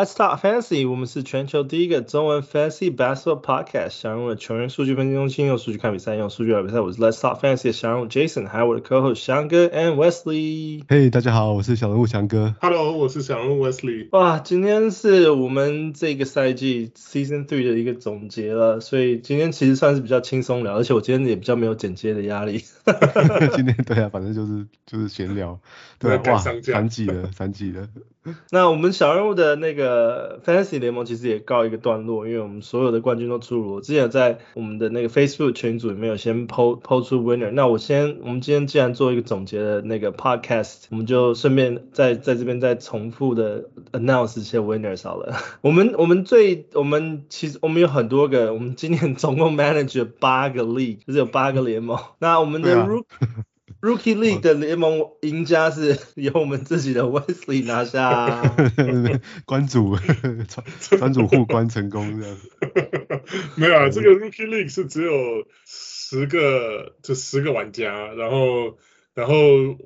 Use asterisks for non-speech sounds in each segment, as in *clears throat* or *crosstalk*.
Let's talk fantasy. 我们是全球第一个中文 fantasy basketball podcast。小人物的球员数据分析中心，用数据看比赛，用数据来比赛。我是 Let's talk fantasy 的小人物 Jason，还有我的 co-host 翔哥 and Wesley。Hey，大家好，我是小人物翔哥。Hello，我是小人物 Wesley。哇，今天是我们这个赛季 season three 的一个总结了，所以今天其实算是比较轻松聊，而且我今天也比较没有剪接的压力。*laughs* 今天对啊，反正就是就是闲聊。对，*laughs* 哇，三季了，三季了。*laughs* 那我们小人物的那个 Fantasy 联盟其实也告一个段落，因为我们所有的冠军都出炉。我之前在我们的那个 Facebook 群组里面有先 PO PO 出 Winner。那我先，我们今天既然做一个总结的那个 Podcast，我们就顺便在在这边再重复的 announce 一些 Winners 好了。*laughs* 我们我们最我们其实我们有很多个，我们今年总共 manage 了八个 League，就是有八个联盟。那我们的 Rook Rookie League 的联盟赢家是 *laughs* 由我们自己的 Wesley 拿下，啊，*laughs* 关主 *laughs* 专主互关成功这样。没有啊，这个 Rookie League 是只有十个，就十个玩家，然后然后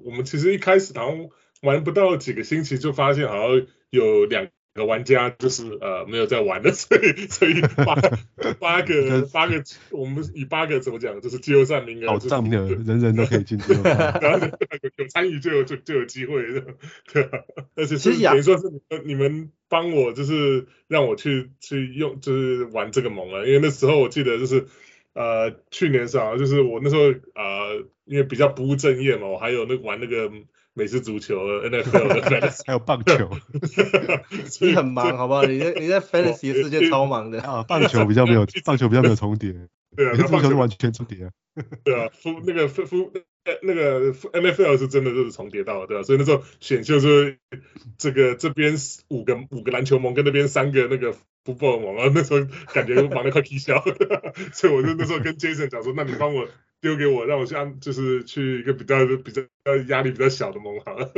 我们其实一开始好像玩不到几个星期就发现好像有两。有玩家就是呃没有在玩的，*laughs* 所以所以八 *laughs* 八个八个，我们以八个怎么讲，就是季后赛名额，保障的，人人都可以进季后赛，*laughs* 然后有参与就有就就有机会，对吧？而且是等于说是你们你们帮我就是让我去去用就是玩这个盟了，因为那时候我记得就是呃去年是啊，就是我那时候呃因为比较不务正业嘛，我还有那个玩那个。美式足球，NFL 的 *laughs* fantasy，还有棒球，*laughs* 你很忙，好不好？你在你在 fantasy 世界超忙的啊！棒球比较没有，*laughs* 棒球比较没有重叠，对啊，棒球是完全重叠啊。对啊，夫那个夫夫那个 NFL 是真的就是重叠到了，对啊，所以那时候选秀是这个这边五个五个篮球盟跟那边三个那个 football 盟，然后那时候感觉忙得快气消，所以我就那时候跟 Jason 讲说，那你帮我。丢给我，让我像就是去一个比较比较压力比较小的盟好了。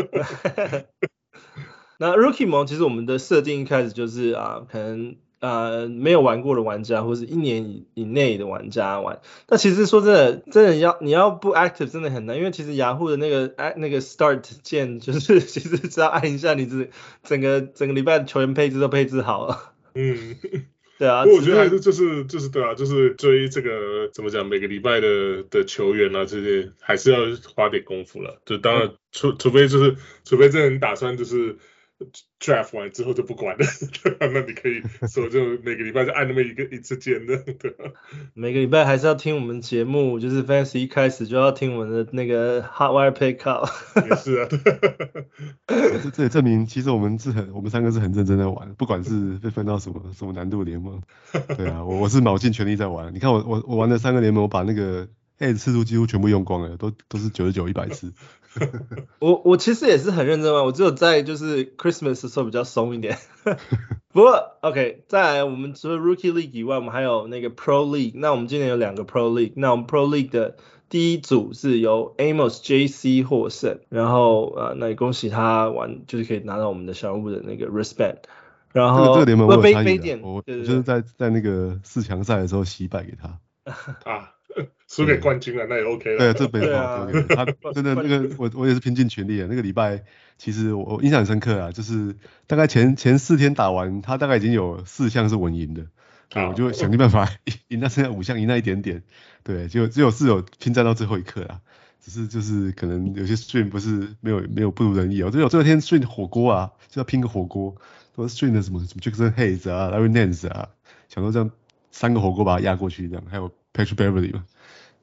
*laughs* 那 Rookie 盟其实我们的设定一开始就是啊，可能呃没有玩过的玩家，或者是一年以以内的玩家玩。那其实说真的，真的要你要不 active 真的很难，因为其实雅虎的那个哎 *laughs* 那个 start 键，就是 *laughs* 其实只要按一下，你整整个整个礼拜的球员配置都配置好了。嗯。对啊，我觉得还是就是就是对啊，就是追这个怎么讲，每个礼拜的的球员啊这些，还是要花点功夫了。就当然除除非就是除非真的打算就是。Draft 完之后就不管了，*laughs* 那你可以 *laughs* 说就每个礼拜就按那么一个一次键的，对。每个礼拜还是要听我们节目，就是 Fantasy 一开始就要听我们的那个 Hotwire Pickup。*laughs* 也是啊，这这也证明其实我们是很我们三个是很认真在玩，不管是被分到什么什么难度联盟。对啊，我我是卯尽全力在玩。你看我我我玩的三个联盟，我把那个 Edge 次数几乎全部用光了，都都是九十九一百次。*laughs* 我我其实也是很认真玩，我只有在就是 Christmas 的时候比较松一点。*laughs* 不过 OK，再来我们除了 Rookie League 以外，我们还有那个 Pro League。那我们今年有两个 Pro League。那我们 Pro League 的第一组是由 Amos JC 获胜，然后呃，那也恭喜他玩，就是可以拿到我们的小人物的那个 Wristband。然后这个联盟我有参与，我就是在在那个四强赛的时候惜败给他。*laughs* 啊。输给冠军了，那也 OK 了。对，这没错。对对他 *laughs* 真的那个，我我也是拼尽全力啊。那个礼拜，其实我印象很深刻啊，就是大概前前四天打完，他大概已经有四项是稳赢的。啊。我就想尽办法 *laughs* 赢到剩下五项，赢那一点点。对，就只有是有拼战到最后一刻啊。只是就是可能有些 stream 不是没有没有不如人意哦。就有这天 stream 火锅啊，就要拼个火锅。说 stream 的什么什么 Jackson Hayes 啊，Larry Nance 啊，想说这样三个火锅把它压过去，这样还有 Patrick Beverly 嘛。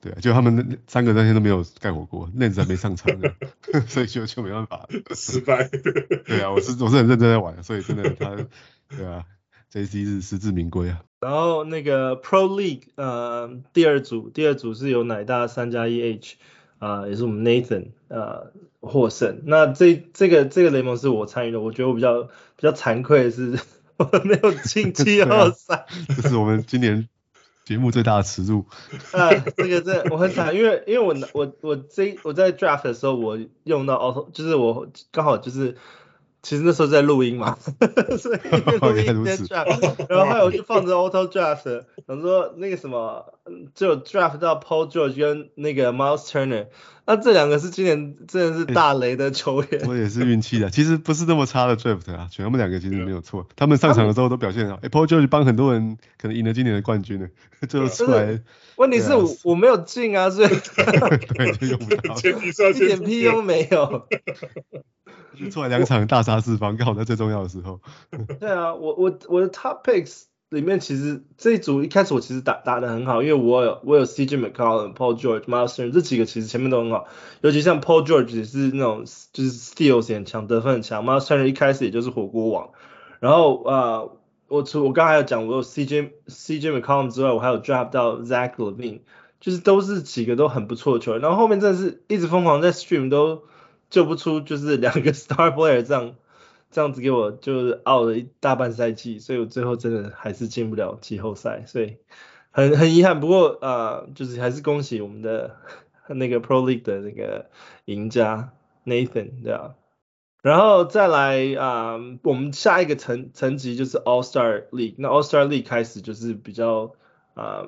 对啊，就他们那三个那天都没有盖火锅，那子还没上场的，*laughs* 所以就就没办法失败。*laughs* 对啊，我是我是很认真在玩，所以真的他，对啊，JC 是实至名归啊。然后那个 Pro League 呃第二组第二组是由奶大三加一 H 啊、呃，也是我们 Nathan 呃获胜。那这这个这个联盟是我参与的，我觉得我比较比较惭愧的是 *laughs* 我没有进季后赛。这是我们今年。节目最大的耻辱。*laughs* 啊，这个这我很惨，因为因为我我我这我在 draft 的时候我用到 auto，就是我刚好就是其实那时候在录音嘛，*laughs* 所以录音边 draft，然后后来我就放着 auto draft，想说那个什么，就 draft 到 Paul George 跟那个 Miles Turner，那这两个是今年真的是大雷的球员。*laughs* 我也是运气的，其实不是那么差的 draft 啊，选他们两个其实没有错，他们上场的时候都表现好。哎，Paul George 帮很多人可能赢了今年的冠军呢，*laughs* 最后出来。问题是我我没有进啊，所以对就用不到，一点屁用都没有。出来两场大杀四方，刚好在最重要的时候。*laughs* 对啊，我我我的 top picks 里面其实这一组一开始我其实打打得很好，因为我有我有 CJ McCollum、Paul George、Miles Turner 这几个其实前面都很好，尤其像 Paul George 也是那种就是 steals 很强，得分很强，Miles Turner 一开始也就是火锅王。然后、呃，我除我刚才有讲我有 CJ CJ McCollum 之外，我还有 draft 到 Zach Levine，就是都是几个都很不错的球员。然后后面真的是一直疯狂在 stream 都。救不出，就是两个 *laughs* star player 这样这样子给我就是 out 了一大半赛季，所以我最后真的还是进不了季后赛，所以很很遗憾。不过啊、呃，就是还是恭喜我们的那个 Pro League 的那个赢家 Nathan，对啊。然后再来啊、我们下一个层层级就是 All Star League，那 All Star League 开始就是比较啊、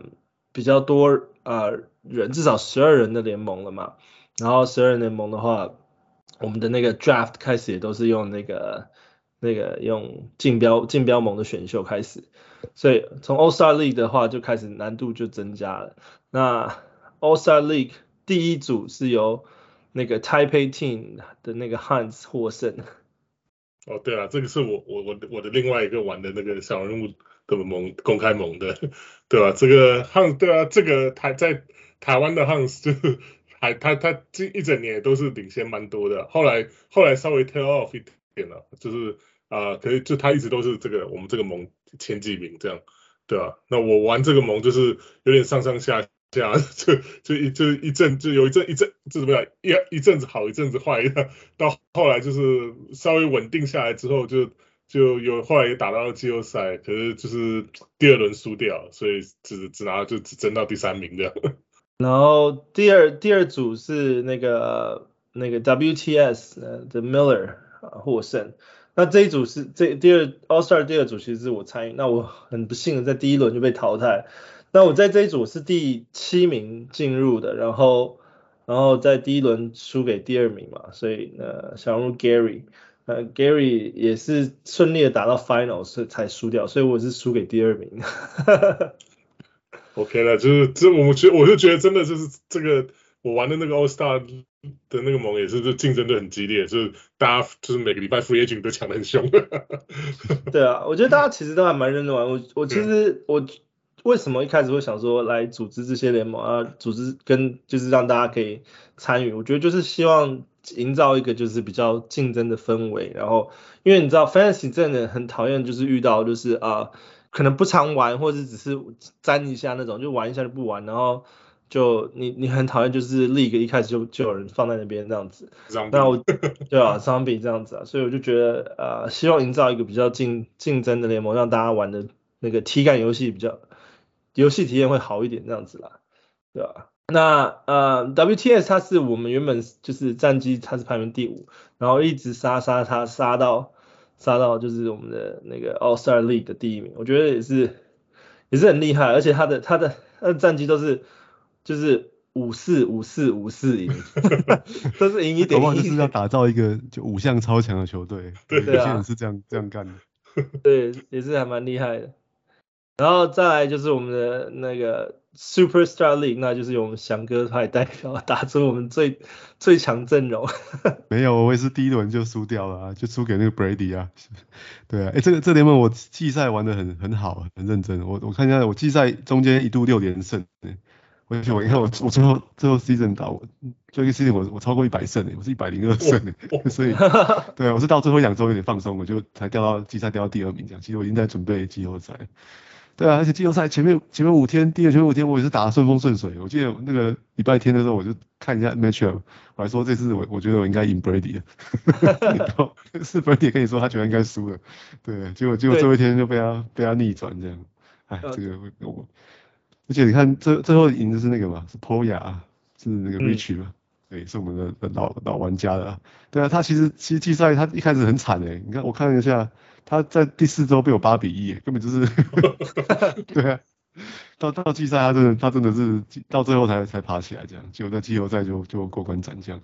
比较多啊、人，至少十二人的联盟了嘛。然后十二人联盟的话。我们的那个 draft 开始也都是用那个那个用竞标竞标盟的选秀开始，所以从 All Star League 的话就开始难度就增加了。那 All Star League 第一组是由那个 Taipei Team 的那个 Hans 获胜。哦，对啊，这个是我我我我的另外一个玩的那个小人物的盟公开盟的，*laughs* 对吧、啊？这个 Hans 对啊，这个台在台湾的 Hans 就。还他他这一整年都是领先蛮多的，后来后来稍微 t e l off 一点了，就是啊、呃，可是就他一直都是这个我们这个盟前几名这样，对吧、啊？那我玩这个盟就是有点上上下下，*laughs* 就就一就一阵就有一阵一阵就怎么样一一阵子好一阵子坏，到后来就是稍微稳定下来之后就就有后来也打到了季后赛，可是就是第二轮输掉，所以只只拿就只争到第三名这样。然后第二第二组是那个那个 WTS 的 Miller 获胜，那这一组是这第二 All Star 第二组其实是我参与，那我很不幸的在第一轮就被淘汰，那我在这一组是第七名进入的，然后然后在第一轮输给第二名嘛，所以呃小人物 Gary 呃 Gary 也是顺利的打到 Final 所以才输掉，所以我是输给第二名。*laughs* OK 了，就是这我们觉我就觉得真的就是这个我玩的那个 All Star 的那个盟也是就竞争的很激烈，就是大家就是每个礼拜 Free Agent 都抢的很凶。*laughs* 对啊，我觉得大家其实都还蛮认真玩。我我其实我为什么一开始会想说来组织这些联盟啊，组织跟就是让大家可以参与，我觉得就是希望营造一个就是比较竞争的氛围。然后因为你知道 Fantasy 真的很讨厌就是遇到就是啊。可能不常玩，或者只是沾一下那种，就玩一下就不玩，然后就你你很讨厌就是 League 一开始就就有人放在那边这样子，那我对啊，Zombie 这样子啊，所以我就觉得呃，希望营造一个比较竞竞争的联盟，让大家玩的那个体感游戏比较游戏体验会好一点这样子啦，对吧？那呃 WTS 它是我们原本就是战绩它是排名第五，然后一直杀杀杀杀到。杀到就是我们的那个 All Star League 的第一名，我觉得也是也是很厉害，而且他的他的他的战绩都是就是五四五四五四赢，*laughs* 都是赢一点。往往就是要打造一个就五项超强的球队，对，有些人是这样这样干的。对，也是还蛮厉害的。然后再来就是我们的那个。Superstar League，那就是由我们翔哥派代表打出我们最最强阵容。*laughs* 没有，我也是第一轮就输掉了啊，就输给那个 Brady 啊。*laughs* 对啊，哎、欸，这个这联盟我季赛玩的很很好，很认真。我我看一下，我季赛中间一度六连胜。我我你看我我最后最后 season 打我最后一个 season 我我超过一百胜，我是一百零二胜。*laughs* 所以对啊，我是到最后两周有点放松，我就才掉到季赛掉到第二名这样。其实我已经在准备季后赛。对啊，而且季后赛前面前面五天，第二前面五天我也是打得顺风顺水。我记得那个礼拜天的时候，我就看一下 matchup，我还说这次我我觉得我应该赢 Brady 了。*laughs* 是 Brady 跟你说他觉得应该输了，对，结果结果最后一天就被他被他逆转这样。哎，这个我，而且你看最最后赢的是那个嘛，是 Poya，是那个 Rich 嘛。对，是我们的的老老玩家了。对啊，他其实其实季赛他一开始很惨诶，你看我看了一下，他在第四周被我八比一，根本就是，*laughs* 对啊，到到季赛他真的他真的是到最后才才爬起来这样，结果在季后赛就就过关斩将。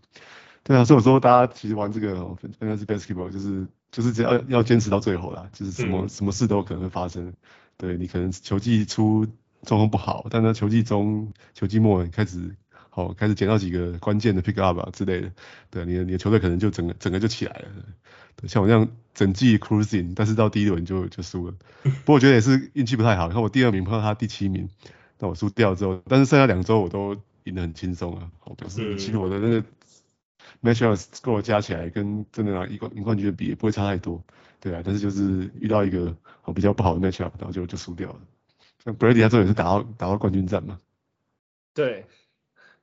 对啊，所以我说大家其实玩这个哦，Fantasy Basketball 就是就是只要要坚持到最后啦，就是什么、嗯、什么事都可能会发生。对，你可能球季初状况不好，但是球季中、球季末开始好、哦、开始捡到几个关键的 pick up 啊之类的，对，你的你的球队可能就整个整个就起来了。对，像我这样整季 cruising，但是到第一轮就就输了。*laughs* 不过我觉得也是运气不太好，你看我第二名碰到他第七名，那我输掉之后，但是剩下两周我都赢得很轻松啊，好，表示其实我的那个。Matchup score 加起来跟真的拿一冠一冠军的比也不会差太多，对啊，但是就是遇到一个比较不好的 Matchup，然后就就输掉了。像 Brady 他这也是打到打到冠军战嘛。对，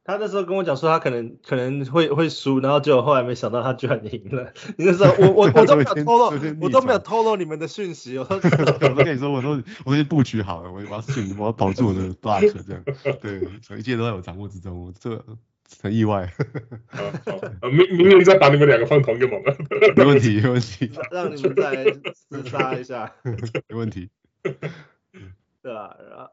他那时候跟我讲说他可能可能会会输，然后结果后来没想到他居然赢了。*laughs* 你那 *laughs* 时候我我我都没有透露，我都没有透露你们的讯息。*laughs* 我都跟你说，我说我先布局好了，我要顺我要保住我的 block 这样，对，所以一切都在我掌握之中。我这。很意外，明明年再把你们两个放同一个盟，没问题，没问题，让你们再厮杀一下，没问题，对啊，然后，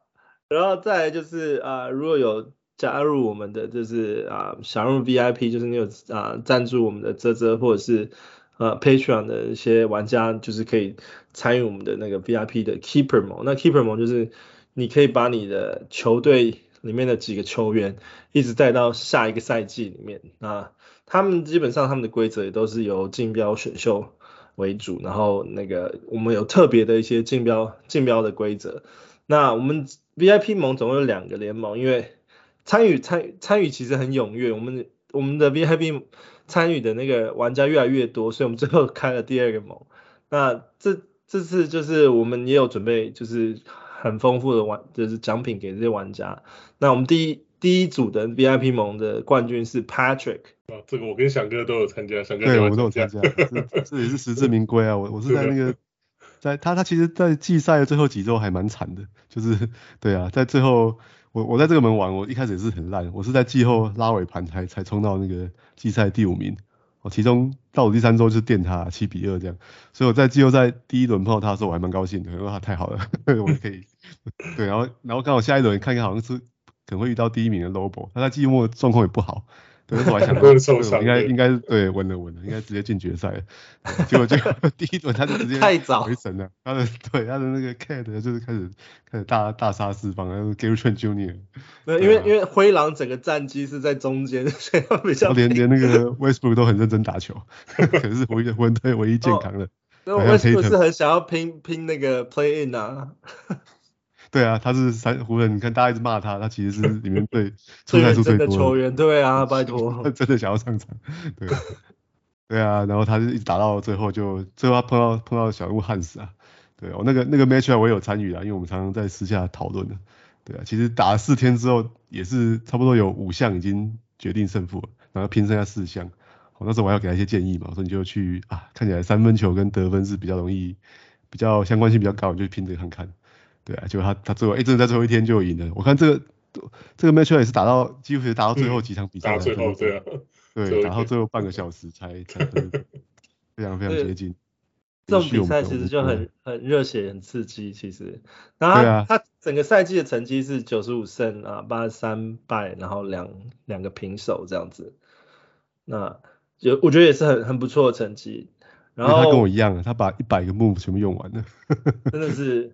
然后再来就是啊、呃，如果有加入我们的，就是啊，想入 VIP，就是你有啊赞助我们的啧啧或者是呃 Patreon 的一些玩家，就是可以参与我们的那个 VIP 的 Keeper 盟，那 Keeper 盟就是你可以把你的球队。里面的几个球员一直带到下一个赛季里面啊，他们基本上他们的规则也都是由竞标选秀为主，然后那个我们有特别的一些竞标竞标的规则。那我们 VIP 盟总共有两个联盟，因为参与参参与其实很踊跃，我们我们的 VIP 参与的那个玩家越来越多，所以我们最后开了第二个盟。那这这次就是我们也有准备，就是。很丰富的玩就是奖品给这些玩家。那我们第一第一组的 VIP 盟的冠军是 Patrick。啊，这个我跟翔哥都有参加，翔哥对，我都有参加，这这也是实至名归啊。我我是在那个，在他他其实，在季赛的最后几周还蛮惨的，就是对啊，在最后我我在这个门玩，我一开始也是很烂，我是在季后拉尾盘才才冲到那个季赛第五名。我其中倒数第三周就是电他七比二这样，所以我在季后赛第一轮碰到他的时候我还蛮高兴的，因为他太好了，*laughs* 我可以对，然后然后刚好下一轮看看好像是可能会遇到第一名的 Lobo，他在季末状况也不好。对，我还想说，应该应该对稳了稳了，应该直接进决赛了。结果就 *laughs* 第一轮他就直接太早回神了，他的对他的那个 Cat 就是开始开始大大杀四方，然后 Gary Trent Jr. 对，*laughs* 因为因为灰狼整个战绩是在中间，*laughs* 所以他比较连连那个 Westbrook 都很认真打球，可是唯一湖人队唯一健康的。那 Westbrook 是很想要拼拼那个 Play In 啊。对啊，他是三湖人，你看大家一直骂他，他其实是里面最 *laughs* 出赛数最多的球员。对啊，拜托，*laughs* 他真的想要上场。对，对啊，然后他就一直打到最后就，就最后他碰到碰到小人物汉斯啊。对，我那个那个 match 我也有参与啊，因为我们常常在私下讨论的。对啊，其实打了四天之后，也是差不多有五项已经决定胜负了，然后拼剩下四项。我那时候我还要给他一些建议嘛，我说你就去啊，看起来三分球跟得分是比较容易，比较相关性比较高，你就拼这个看看。对啊，就他他最后哎，真的在最后一天就赢了。我看这个这个 match 也是打到几乎是打到最后几场比赛，嗯，打最后对啊，对，打到最后半个小时才才非常非常接近。这种比赛其实就很很热血，很刺激。其实，然后他，啊，他整个赛季的成绩是九十五胜啊，八十三败，然后两两个平手这样子。那就我觉得也是很很不错的成绩。然后他跟我一样，他把一百个 move 全部用完了，真的是。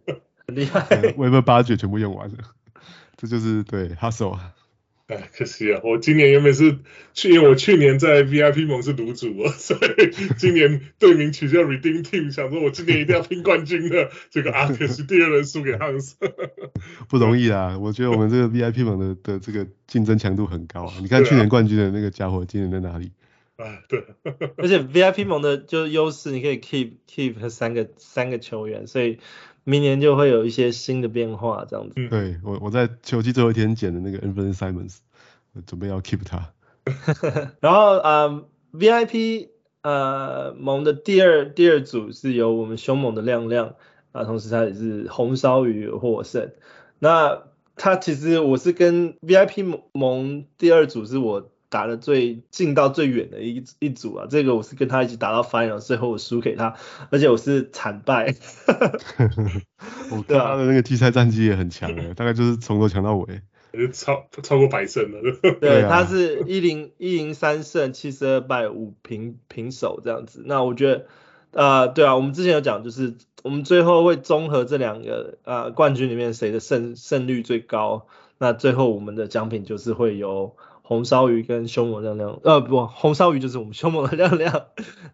厉害，Web 八绝全部用完了，*laughs* 这就是对 Hustle 啊。哎，可惜啊，我今年原本是去年我去年在 VIP 盟是独主啊，*laughs* 所以今年队名取叫 Redeem Team，想说我今年一定要拼冠军的，这个啊可惜第二轮输给 Hans，*laughs* 不容易啊。我觉得我们这个 VIP 盟的的这个竞争强度很高啊。你看去年冠军的那个家伙，今年在哪里？啊，对。而且 VIP 盟的就优势，你可以 keep keep 三个三个球员，所以。明年就会有一些新的变化，这样子。对，我我在球季最后一天捡的那个 Anfernee Simons，我准备要 keep 他。*laughs* 然后啊、呃、VIP 呃盟的第二第二组是由我们凶猛的亮亮啊，同时他也是红烧鱼获胜。那他其实我是跟 VIP 盟第二组是我打的最近到最远的一一组啊，这个我是跟他一起打到 final，最后我输给他，而且我是惨败。*laughs* 我看他的那个季赛战绩也很强诶，*laughs* 大概就是从头强到尾，超超过百胜了。*laughs* 对，他是一零一零三胜七十二败五平平手这样子。那我觉得，呃，对啊，我们之前有讲，就是我们最后会综合这两个呃冠军里面谁的胜胜率最高，那最后我们的奖品就是会由。红烧鱼跟凶猛亮亮，呃不，红烧鱼就是我们凶猛的亮亮，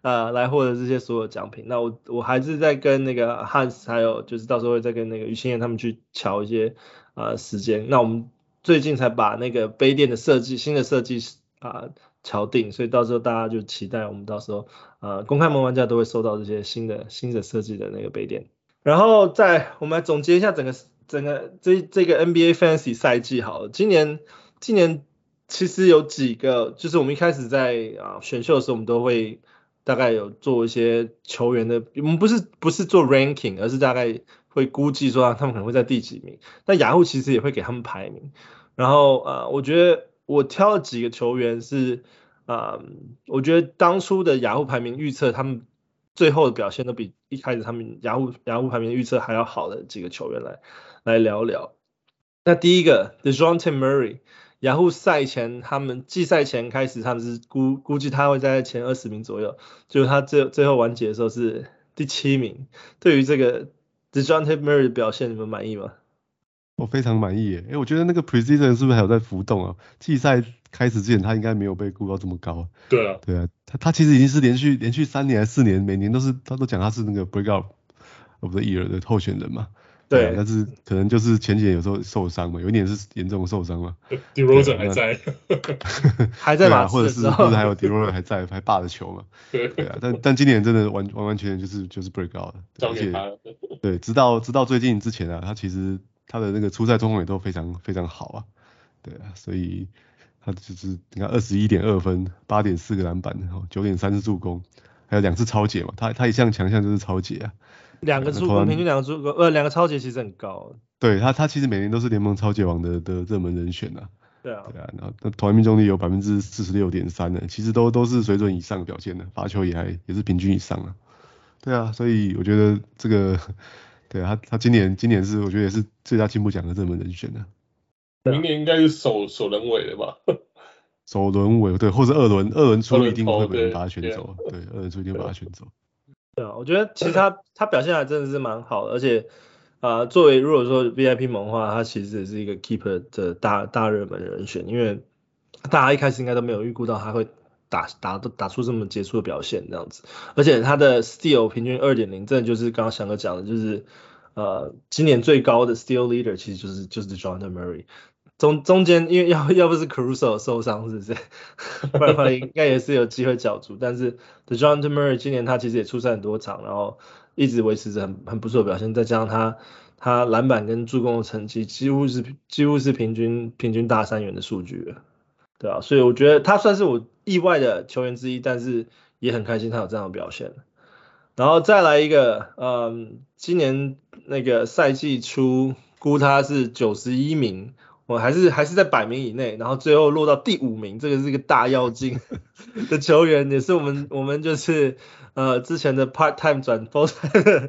呃来获得这些所有奖品。那我我还是在跟那个 Hans，还有就是到时候会再跟那个于心妍他们去乔一些呃时间。那我们最近才把那个杯垫的设计，新的设计啊乔定，所以到时候大家就期待我们到时候呃公开门玩家都会收到这些新的新的设计的那个杯垫。然后再我们来总结一下整个整个这这个 NBA Fantasy 赛季好了，今年今年。其实有几个，就是我们一开始在啊选秀的时候，我们都会大概有做一些球员的，我们不是不是做 ranking，而是大概会估计说他们可能会在第几名。那雅虎其实也会给他们排名。然后啊，我觉得我挑了几个球员是啊，我觉得当初的雅虎排名预测，他们最后的表现都比一开始他们雅虎雅虎排名预测还要好的几个球员来来聊聊。那第一个 Dejounte Murray。雅虎赛前，他们季赛前开始，他们是估估计他会在前二十名左右，就他最最后完结的时候是第七名。对于这个 Dejounte Murray 的表现，你们满意吗？我非常满意耶，哎，我觉得那个 Precision 是不是还有在浮动啊？季赛开始之前，他应该没有被估到这么高。对啊，对啊，他他其实已经是连续连续三年还是四年，每年都是他都讲他是那个 Breakout of the Year 的候选人嘛。对，对，但是可能就是前几年有时候受伤嘛，有一年是严重的受伤嘛。DeRozan 还在，*laughs* 还在嘛或者是或者还有 DeRozan 还在，*laughs* 还霸着球嘛。*laughs* 对啊，但但今年真的完完完全全就是就是 break out 了，而且对，直到直到最近之前啊，他其实他的那个初赛状况也都非常非常好啊。对啊，所以他就是你看二十一点二分，八点四个篮板，然后九点三次助攻，还有两次超解嘛，他他一项强项就是超解啊。两个助攻，平均两个助攻，呃，两个超级其实很高。对他，他其实每年都是联盟超级王的的热门人选呐。对啊。对啊，然后那投篮命中率有百分之四十六点三呢，其实都都是水准以上的表现的，罚球也还也是平均以上啊。对啊，所以我觉得这个，对啊，他他今年今年是我觉得也是最佳进步奖的热门人选的。明年应该是首首轮尾了吧？首轮尾对，或者二轮二轮出一定会有人把他选走，对，二轮出一定把他选走。对啊，我觉得其实他 *laughs* 他表现还真的是蛮好的，而且啊、呃，作为如果说 VIP 盟的话，他其实也是一个 keeper 的大大热门人选，因为大家一开始应该都没有预估到他会打打打出这么杰出的表现这样子，而且他的 steal 平均二点零，这就是刚刚翔哥讲的，就是呃今年最高的 steal leader 其实就是就是 Dejounte Murray。中中间因为要 *laughs* 要不是 Caruso 受伤是不是？*laughs* 不然的话应该也是有机会角逐。但是 The John t Murray 今年他其实也出赛很多场，然后一直维持着很很不错的表现。再加上他他篮板跟助攻的成绩几乎是几乎是平均平均大三元的数据了，对啊，所以我觉得他算是我意外的球员之一，但是也很开心他有这样的表现。然后再来一个，嗯，今年那个赛季初估他是九十一名。我还是还是在百名以内，然后最后落到第五名，这个是一个大妖精的球员，也是我们我们就是呃之前的 part time 转 full time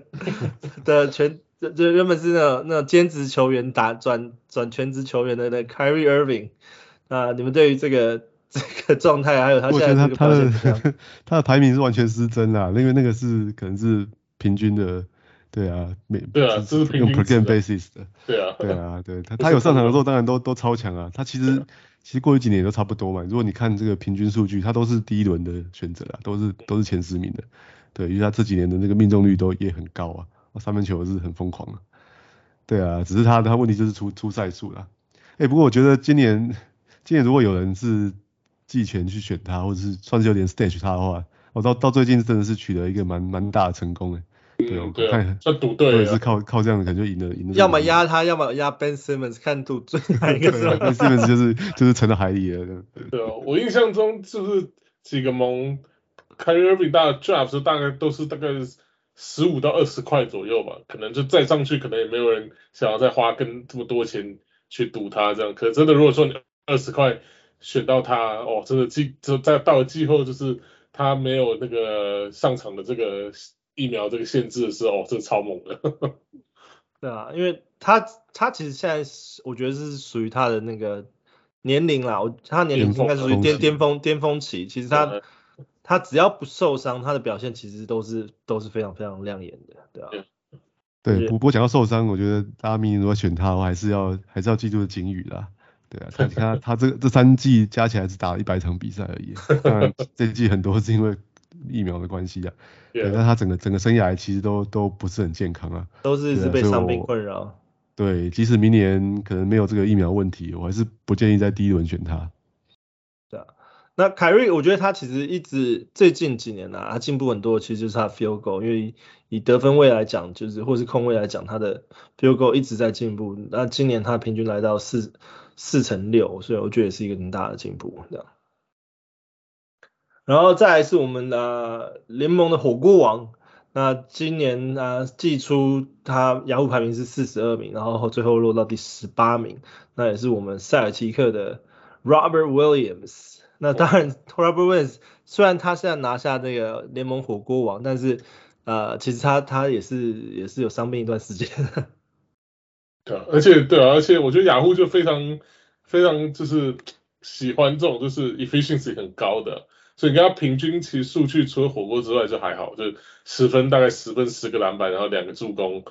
的全就就原本是那种那种兼职球员打转转全职球员的那 Kyrie Irving 啊、呃，你们对于这个这个状态还有他现在这个表现？他的 *laughs* 他的排名是完全失真啦，因为那个是可能是平均的。对啊，每对啊，这是用 per game basis 的。对啊，对啊，对他他有上场的时候当然都都超强啊。他其实其实过去几年都差不多嘛。如果你看这个平均数据，他都是第一轮的选择啊，都是都是前十名的。对，因为他这几年的那个命中率都也很高啊，三分球是很疯狂啊。对啊，只是他他问题就是出出赛数啦。哎，不过我觉得今年今年如果有人是季前去选他，或者是算是有点 stage 他的话，我到到最近真的是取得一个蛮蛮大的成功哎。对，我看算赌对，也是靠靠这样子，感觉赢了赢了。要么压他，要么压 Ben Simmons，看赌最哪一个 *laughs* 是吧？Ben Simmons 就是就是沉到海里了。对啊，我印象中就是几个盟，Kyrie Irving 大 draft 大概都是大概十五到二十块左右吧，可能就再上去，可能也没有人想要再花跟这么多钱去赌他这样。可是真的如果说你二十块选到他，哦，真的季就在到了季后就是他没有那个上场的这个疫苗这个限制的时候，哦，真的超猛的。*laughs* 对啊，因为他他其实现在我觉得是属于他的那个年龄啦，我他年龄应该是属于巅巅峰巅峰期，其实他、嗯、他只要不受伤，他的表现其实都是都是非常非常亮眼的，对啊。*laughs* 对，不过讲到受伤，我觉得大家明年如果选他的话，还是要还是要记住景宇啦。对啊，他他他这个这三季加起来只打了一百场比赛而已，当然 *laughs* 这季很多是因为疫苗的关系啊。对，但他整个整个生涯其实都都不是很健康啊，都是一直被伤病困扰。对，即使明年可能没有这个疫苗问题，我还是不建议在第一轮选他。对啊，那凯瑞，我觉得他其实一直最近几年啊，他进步很多，其实就是他 field goal，因为以得分位来讲，就是或是控位来讲，他的 field goal 一直在进步。那今年他平均来到四四乘六，所以我觉得也是一个很大的进步，这样。然后再来是我们的联盟的火锅王，那今年啊季初他雅虎排名是四十二名，然后最后落到第十八名，那也是我们塞尔奇克的 Robert Williams。那当然 Robert Williams 虽然他现在拿下那个联盟火锅王，但是呃其实他他也是也是有伤病一段时间。对，而且对啊，而且我觉得雅虎就非常非常就是喜欢这种就是 efficiency 很高的。所以跟他平均其实数据除了火锅之外就还好，就十分大概十分十个篮板，然后两个助攻，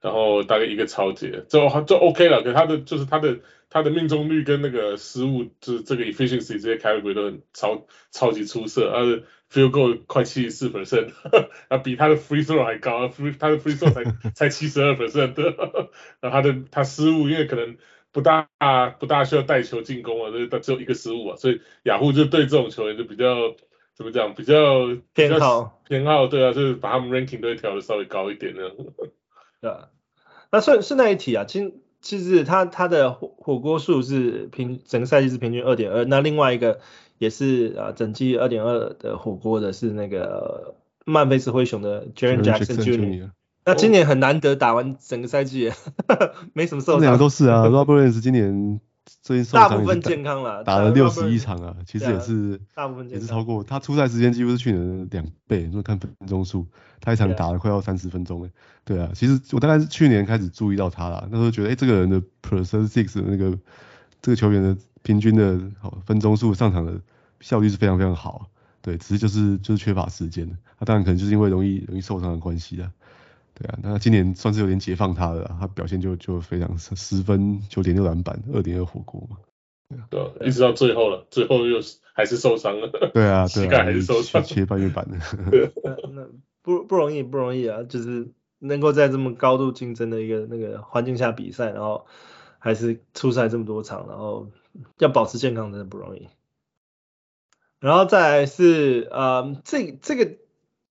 然后大概一个抄截，就就 OK 了。可他的就是他的他的命中率跟那个失误，就是这个 efficiency 这些 category 都很超超级出色。他的 field goal 快七十四 percent，*laughs* 啊比他的 free throw 还高，free 他的 free throw 才 *laughs* 才七十二 percent，*laughs* 然后他的他失误因为可能。不大不大需要带球进攻啊，就是他只有一个失误啊，所以雅虎就对这种球员就比较怎么讲，比较偏好偏好，对啊，就是把他们 ranking 都会调的稍微高一点的。对啊，那顺顺带一提啊，其其实他他的火火锅数是平整个赛季是平均二点二，那另外一个也是啊整季二点二的火锅的是那个曼菲斯灰熊的 Jaren Jackson Jr。那今年很难得打完整个赛季，*laughs* 没什么受伤。两个都是啊，*laughs* Robert Williams 今年最近受伤大部分健康了，打了六十一场啊，其实也是大部分也是超过他出赛时间几乎是去年的两倍。如果看分钟数，他一场打了快要三十分钟哎，对啊，其实我大概是去年开始注意到他了，那时候觉得哎、欸、这个人的 per six 那个这个球员的平均的好分钟数上场的效率是非常非常好，对，只是就是就是缺乏时间，他当然可能就是因为容易容易受伤的关系啊。对啊，那今年算是有点解放他了，他表现就就非常十分九点六篮板二点二火锅嘛。对啊，一直到最后了，最后又还是受伤了。对啊，*laughs* 膝盖还是受伤，切半月板 *laughs* 的。那不不容易不容易啊，就是能够在这么高度竞争的一个那个环境下比赛，然后还是出赛这么多场，然后要保持健康真的不容易。然后再来是呃这这个。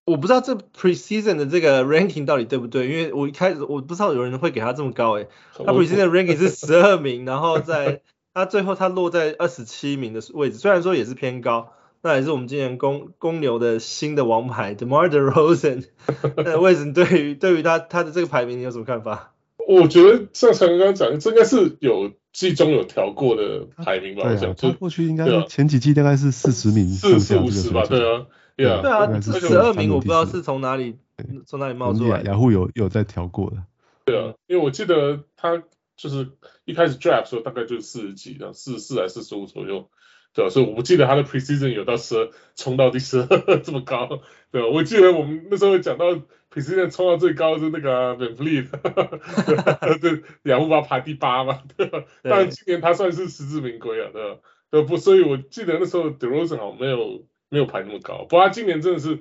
我不知道这 preseason 的这个 ranking 到底对不对，因为我一开始我不知道有人会给他这么高诶，他 preseason ranking 是十二名，然后在 *laughs* 他最后他落在二十七名的位置，虽然说也是偏高，那也是我们今年公公牛的新的王牌 DeMar DeRozan，*laughs* 那位置对于对于他他的这个排名你有什么看法？我觉得像刚刚讲，这应该是有季中有调过的排名吧，我想就过去应该前几季大概是四十名，四四五十吧，对啊。对啊，对啊，这十二名我不知道是从哪里从哪里冒出来。雅虎有有在调过的。对啊，因为我记得他就是一开始 draft 时候大概就是四十几，然后四十四还是四十五左右，对啊，所以我不记得他的 precision 有到十二冲到第十二 *laughs* 这么高，对啊，我记得我们那时候讲到 precision 冲到最高是那个 Van Fleet，*laughs* 对，雅虎把他排第八嘛，对吧？但今年他算是实至名归啊，对吧？对不，所以我记得那时候 DeRozan 好像没有。没有排那么高，不过他今年真的是，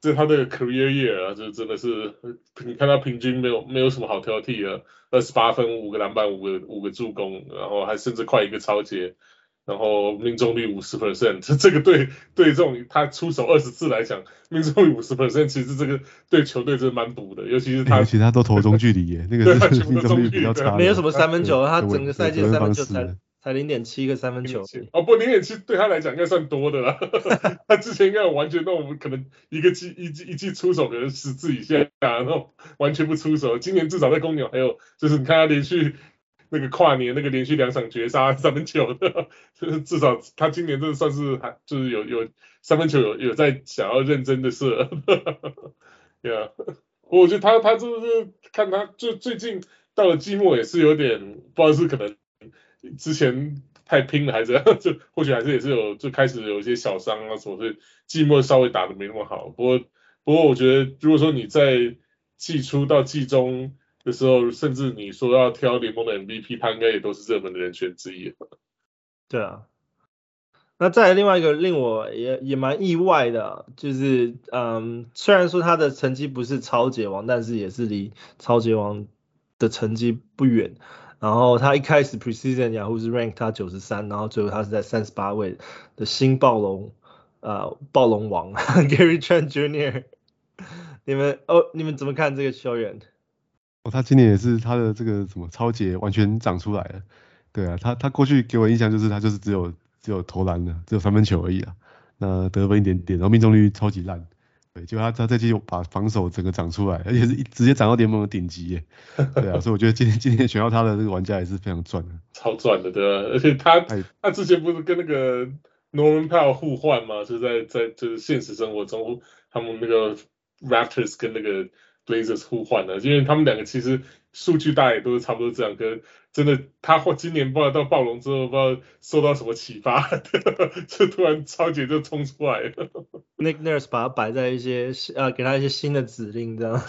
这是他的 career year 啊，就真的是，你看他平均没有没有什么好挑剔的，二十八分，五个篮板，五个五个助攻，然后还甚至快一个超节，然后命中率五十 percent，这 *laughs* 这个对对这种他出手二十次来讲，命中率五十 percent，其实这个对球队真的蛮补的，尤其是他，其他都投中距离耶，那个是命中率比较差，没有什么三分球，他整个赛季三分球才。才零点七个三分球哦，不，零点七对他来讲应该算多的了。*laughs* 他之前应该有完全那种可能一个季一季一季出手可能十次以下，然后完全不出手。今年至少在公牛还有，就是你看他连续那个跨年那个连续两场绝杀三分球的，就是至少他今年真的算是还就是有有三分球有有在想要认真的射，*laughs* 对啊，我觉得他他就是看他就最近到了季末也是有点不知道是可能之前太拼了还是，*laughs* 就或许还是也是有就开始有一些小伤啊什么，所以季末稍微打得没那么好。不过不过我觉得如果说你在季初到季中。的时候，甚至你说要挑联盟的 MVP，他应该也都是热门的人选之一。对啊，那再来另外一个令我也也蛮意外的，就是嗯，虽然说他的成绩不是超级王，但是也是离超级王的成绩不远。然后他一开始 Preseason Yahoo 是 rank 他九十三，然后最后他是在三十八位的新暴龙呃暴龙王 *laughs* Gary Trent Jr.，*laughs* 你们哦你们怎么看这个球员？哦，他今年也是他的这个什么抄截完全长出来了，对啊，他他过去给我印象就是他就是只有只有投篮的，只有三分球而已啊，那得分一点点，然后命中率超级烂，对，结果他他这季把防守整个长出来，而且是一直接长到联盟的顶级耶，对啊，所以我觉得今天今天选到他的这个玩家也是非常赚的，超赚的，对啊，而且他他之前不是跟那个 Norman Powell 互换嘛，就是在在就是现实生活中他们那个 Raptors 跟那个。Blazers 互换的，因为他们两个其实数据大概也都是差不多这样，跟真的他或今年不知道到暴龙之后不知道受到什么启发，*laughs* 就突然超姐就冲出来了。Nick Nurse 把它摆在一些呃给他一些新的指令这样，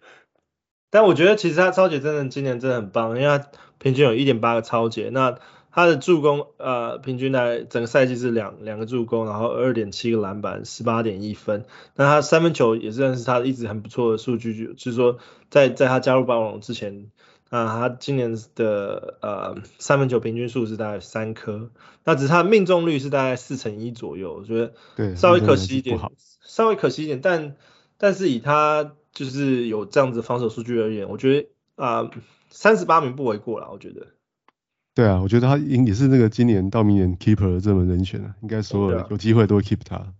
*laughs* 但我觉得其实他超姐真的今年真的很棒，因为他平均有一点八个超姐，那。他的助攻，呃，平均来整个赛季是两两个助攻，然后二点七个篮板，十八点一分。那他三分球也算是他一直很不错的数据，就是说在在他加入暴龙之前，啊，他今年的呃三分球平均数是大概三颗，那只是他命中率是大概四成一左右，我觉得稍微可惜一点，稍微可惜一点，但但是以他就是有这样子防守数据而言，我觉得啊三十八名不为过了，我觉得。对啊，我觉得他应也是那个今年到明年 keeper 的热门人选啊，应该所有有机会都会 keep 他。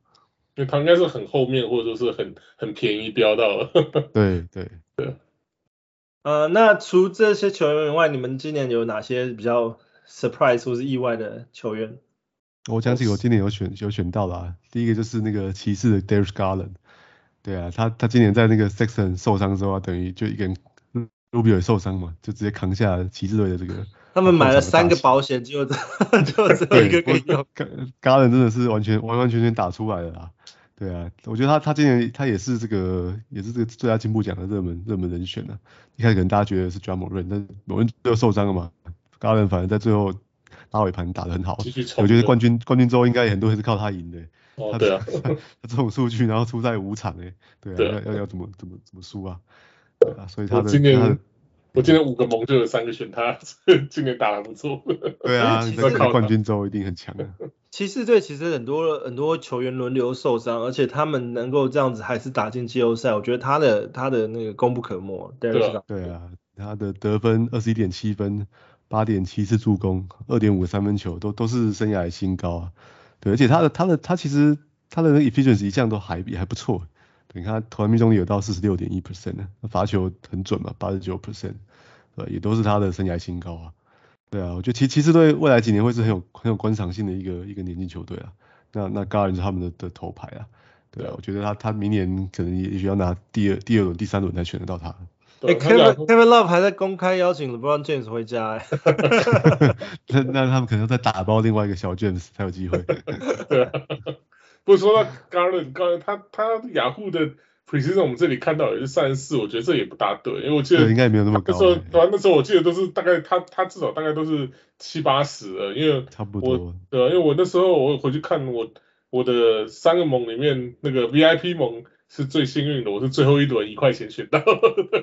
因为他应该是很后面或者说是很很便宜标到了。*laughs* 对对对。呃，那除这些球员以外，你们今年有哪些比较 surprise 或是意外的球员？我讲几个我今年有选有选到啦啊，第一个就是那个骑士的 Darius Garland。对啊，他他今年在那个 Sexton 受伤之后啊，等于就一个人 Rubio 也受伤嘛，就直接扛下骑士队的这个。他们买了三个保险，就这 *laughs* 就这一个可以用。Garland 真的是完全完完全全打出来了啦。对啊，我觉得他他今年他也是这个也是这个最佳进步奖的热门热门人选呢。一开始可能大家觉得是 Ja Morant，但 Morant 最后受伤了嘛。Garland 反正在最后拉尾盘打得很好，我觉得冠军冠军周应该也很多人是靠他赢的。哦，对啊，他 *laughs* 这种数据然后出赛五场哎，对啊，要要要怎么怎么怎么输啊？对啊，所以他的今年。我今天五个盟就有三个选他，今年打的不错。对啊，你在冠军周一定很强啊。骑士队其实很多很多球员轮流受伤，而且他们能够这样子还是打进季后赛，我觉得他的他的那个功不可没。对啊，对啊，他的得分二十一点七分，八点七次助攻，二点五个三分球，都都是生涯新高啊。对，而且他的他的他其实他的那个 efficiency 一向都还也还不错。你看他投篮命中率有到四十六点一 percent 呢，罚球很准嘛，八十九 percent，呃，也都是他的生涯新高啊。对啊，我觉得其骑士队未来几年会是很有很有观赏性的一个一个年轻球队啊。那那 Garland 是他们的的头牌啊。对啊，我觉得他他明年可能也许要拿第二第二轮第三轮才选得到他。哎、欸、Kevin Kevin Love 还在公开邀请 LeBron James 回家哎。*laughs* 那那他们可能在打包另外一个小 James 才有机会。对啊。不是说到 Garland，刚他他雅虎的 Preseason 我们这里看到也是三十四，我觉得这也不大对，因为我记得应该没有那么高。那时候对啊，那时候我记得都是大概他他至少大概都是七八十了，因为差不多。对啊，因为我那时候我回去看我我的三个盟里面那个 VIP 盟是最幸运的，我是最后一轮一块钱选到。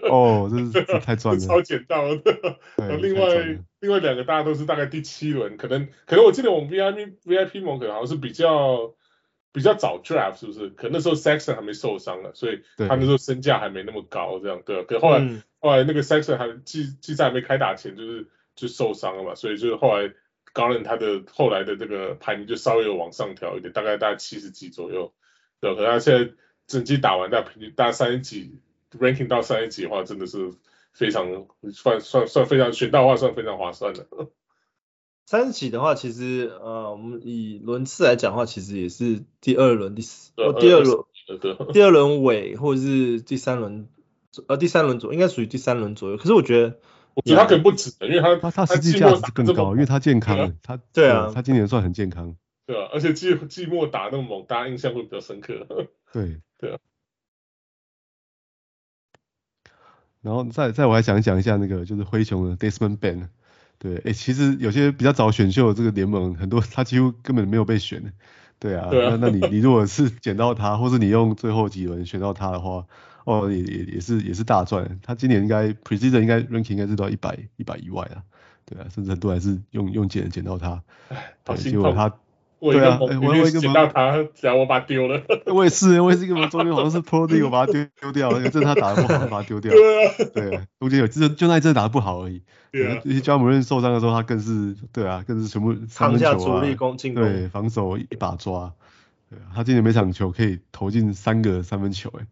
哦，这是这太赚了，*laughs* 超捡到的。另外另外两个大家都是大概第七轮，可能可能我记得我们 VIP VIP 盟可能好像是比较。比较早 draft 是不是？可那时候 Sexton 还没受伤了，所以他那时候身价还没那么高，这样对。可后来、嗯、后来那个 Sexton 还季季赛还没开打前就是就受伤了嘛，所以就是后来 Garland 他的后来的这个排名就稍微有往上调一点，大概大概七十几左右。对，可他现在整季打完大概平均大概三十几，ranking 到三十几的话，真的是非常算算算非常选到的话算非常划算的。三十几的话，其实呃，我们以轮次来讲的话，其实也是第二轮、第四、呃、第二轮、第二轮尾或者是第三轮，呃，第三轮左右应该属于第三轮左右。可是我觉得，我觉得他可能不止，因为他他他实际价值更高，因为他健康，他对啊，他今年算很健康，对啊，而且季季末打那么猛，大家印象会比较深刻。对 *laughs* 对啊。然后再再我还想讲一下那个就是灰熊的 Desmond Bane。对，哎，其实有些比较早选秀的这个联盟，很多他几乎根本没有被选的。对啊，对啊，那那你你如果是 *laughs* 捡到他，或是你用最后几轮选到他的话，哦，也也也是也是大赚。他今年应该 Preseason 应该 Ranking 应该是到一百一百以外啊。对啊，甚至很多还是用用捡捡到他。哎，结果他。对啊，我我一个捡到他，然后我把他丢了。*laughs* 我也是，我也是一个中间好像是 Pro D，我把他丢丢掉了。那个阵他打的不好，把他丢掉。对啊，对，中间有就就那一阵打的不好而已。对啊，一些加姆任受伤的时候，他更是对啊，更是全部扛下主力攻进攻，对，防守一把抓。对啊，他今年每场球可以投进三个三分球，哎，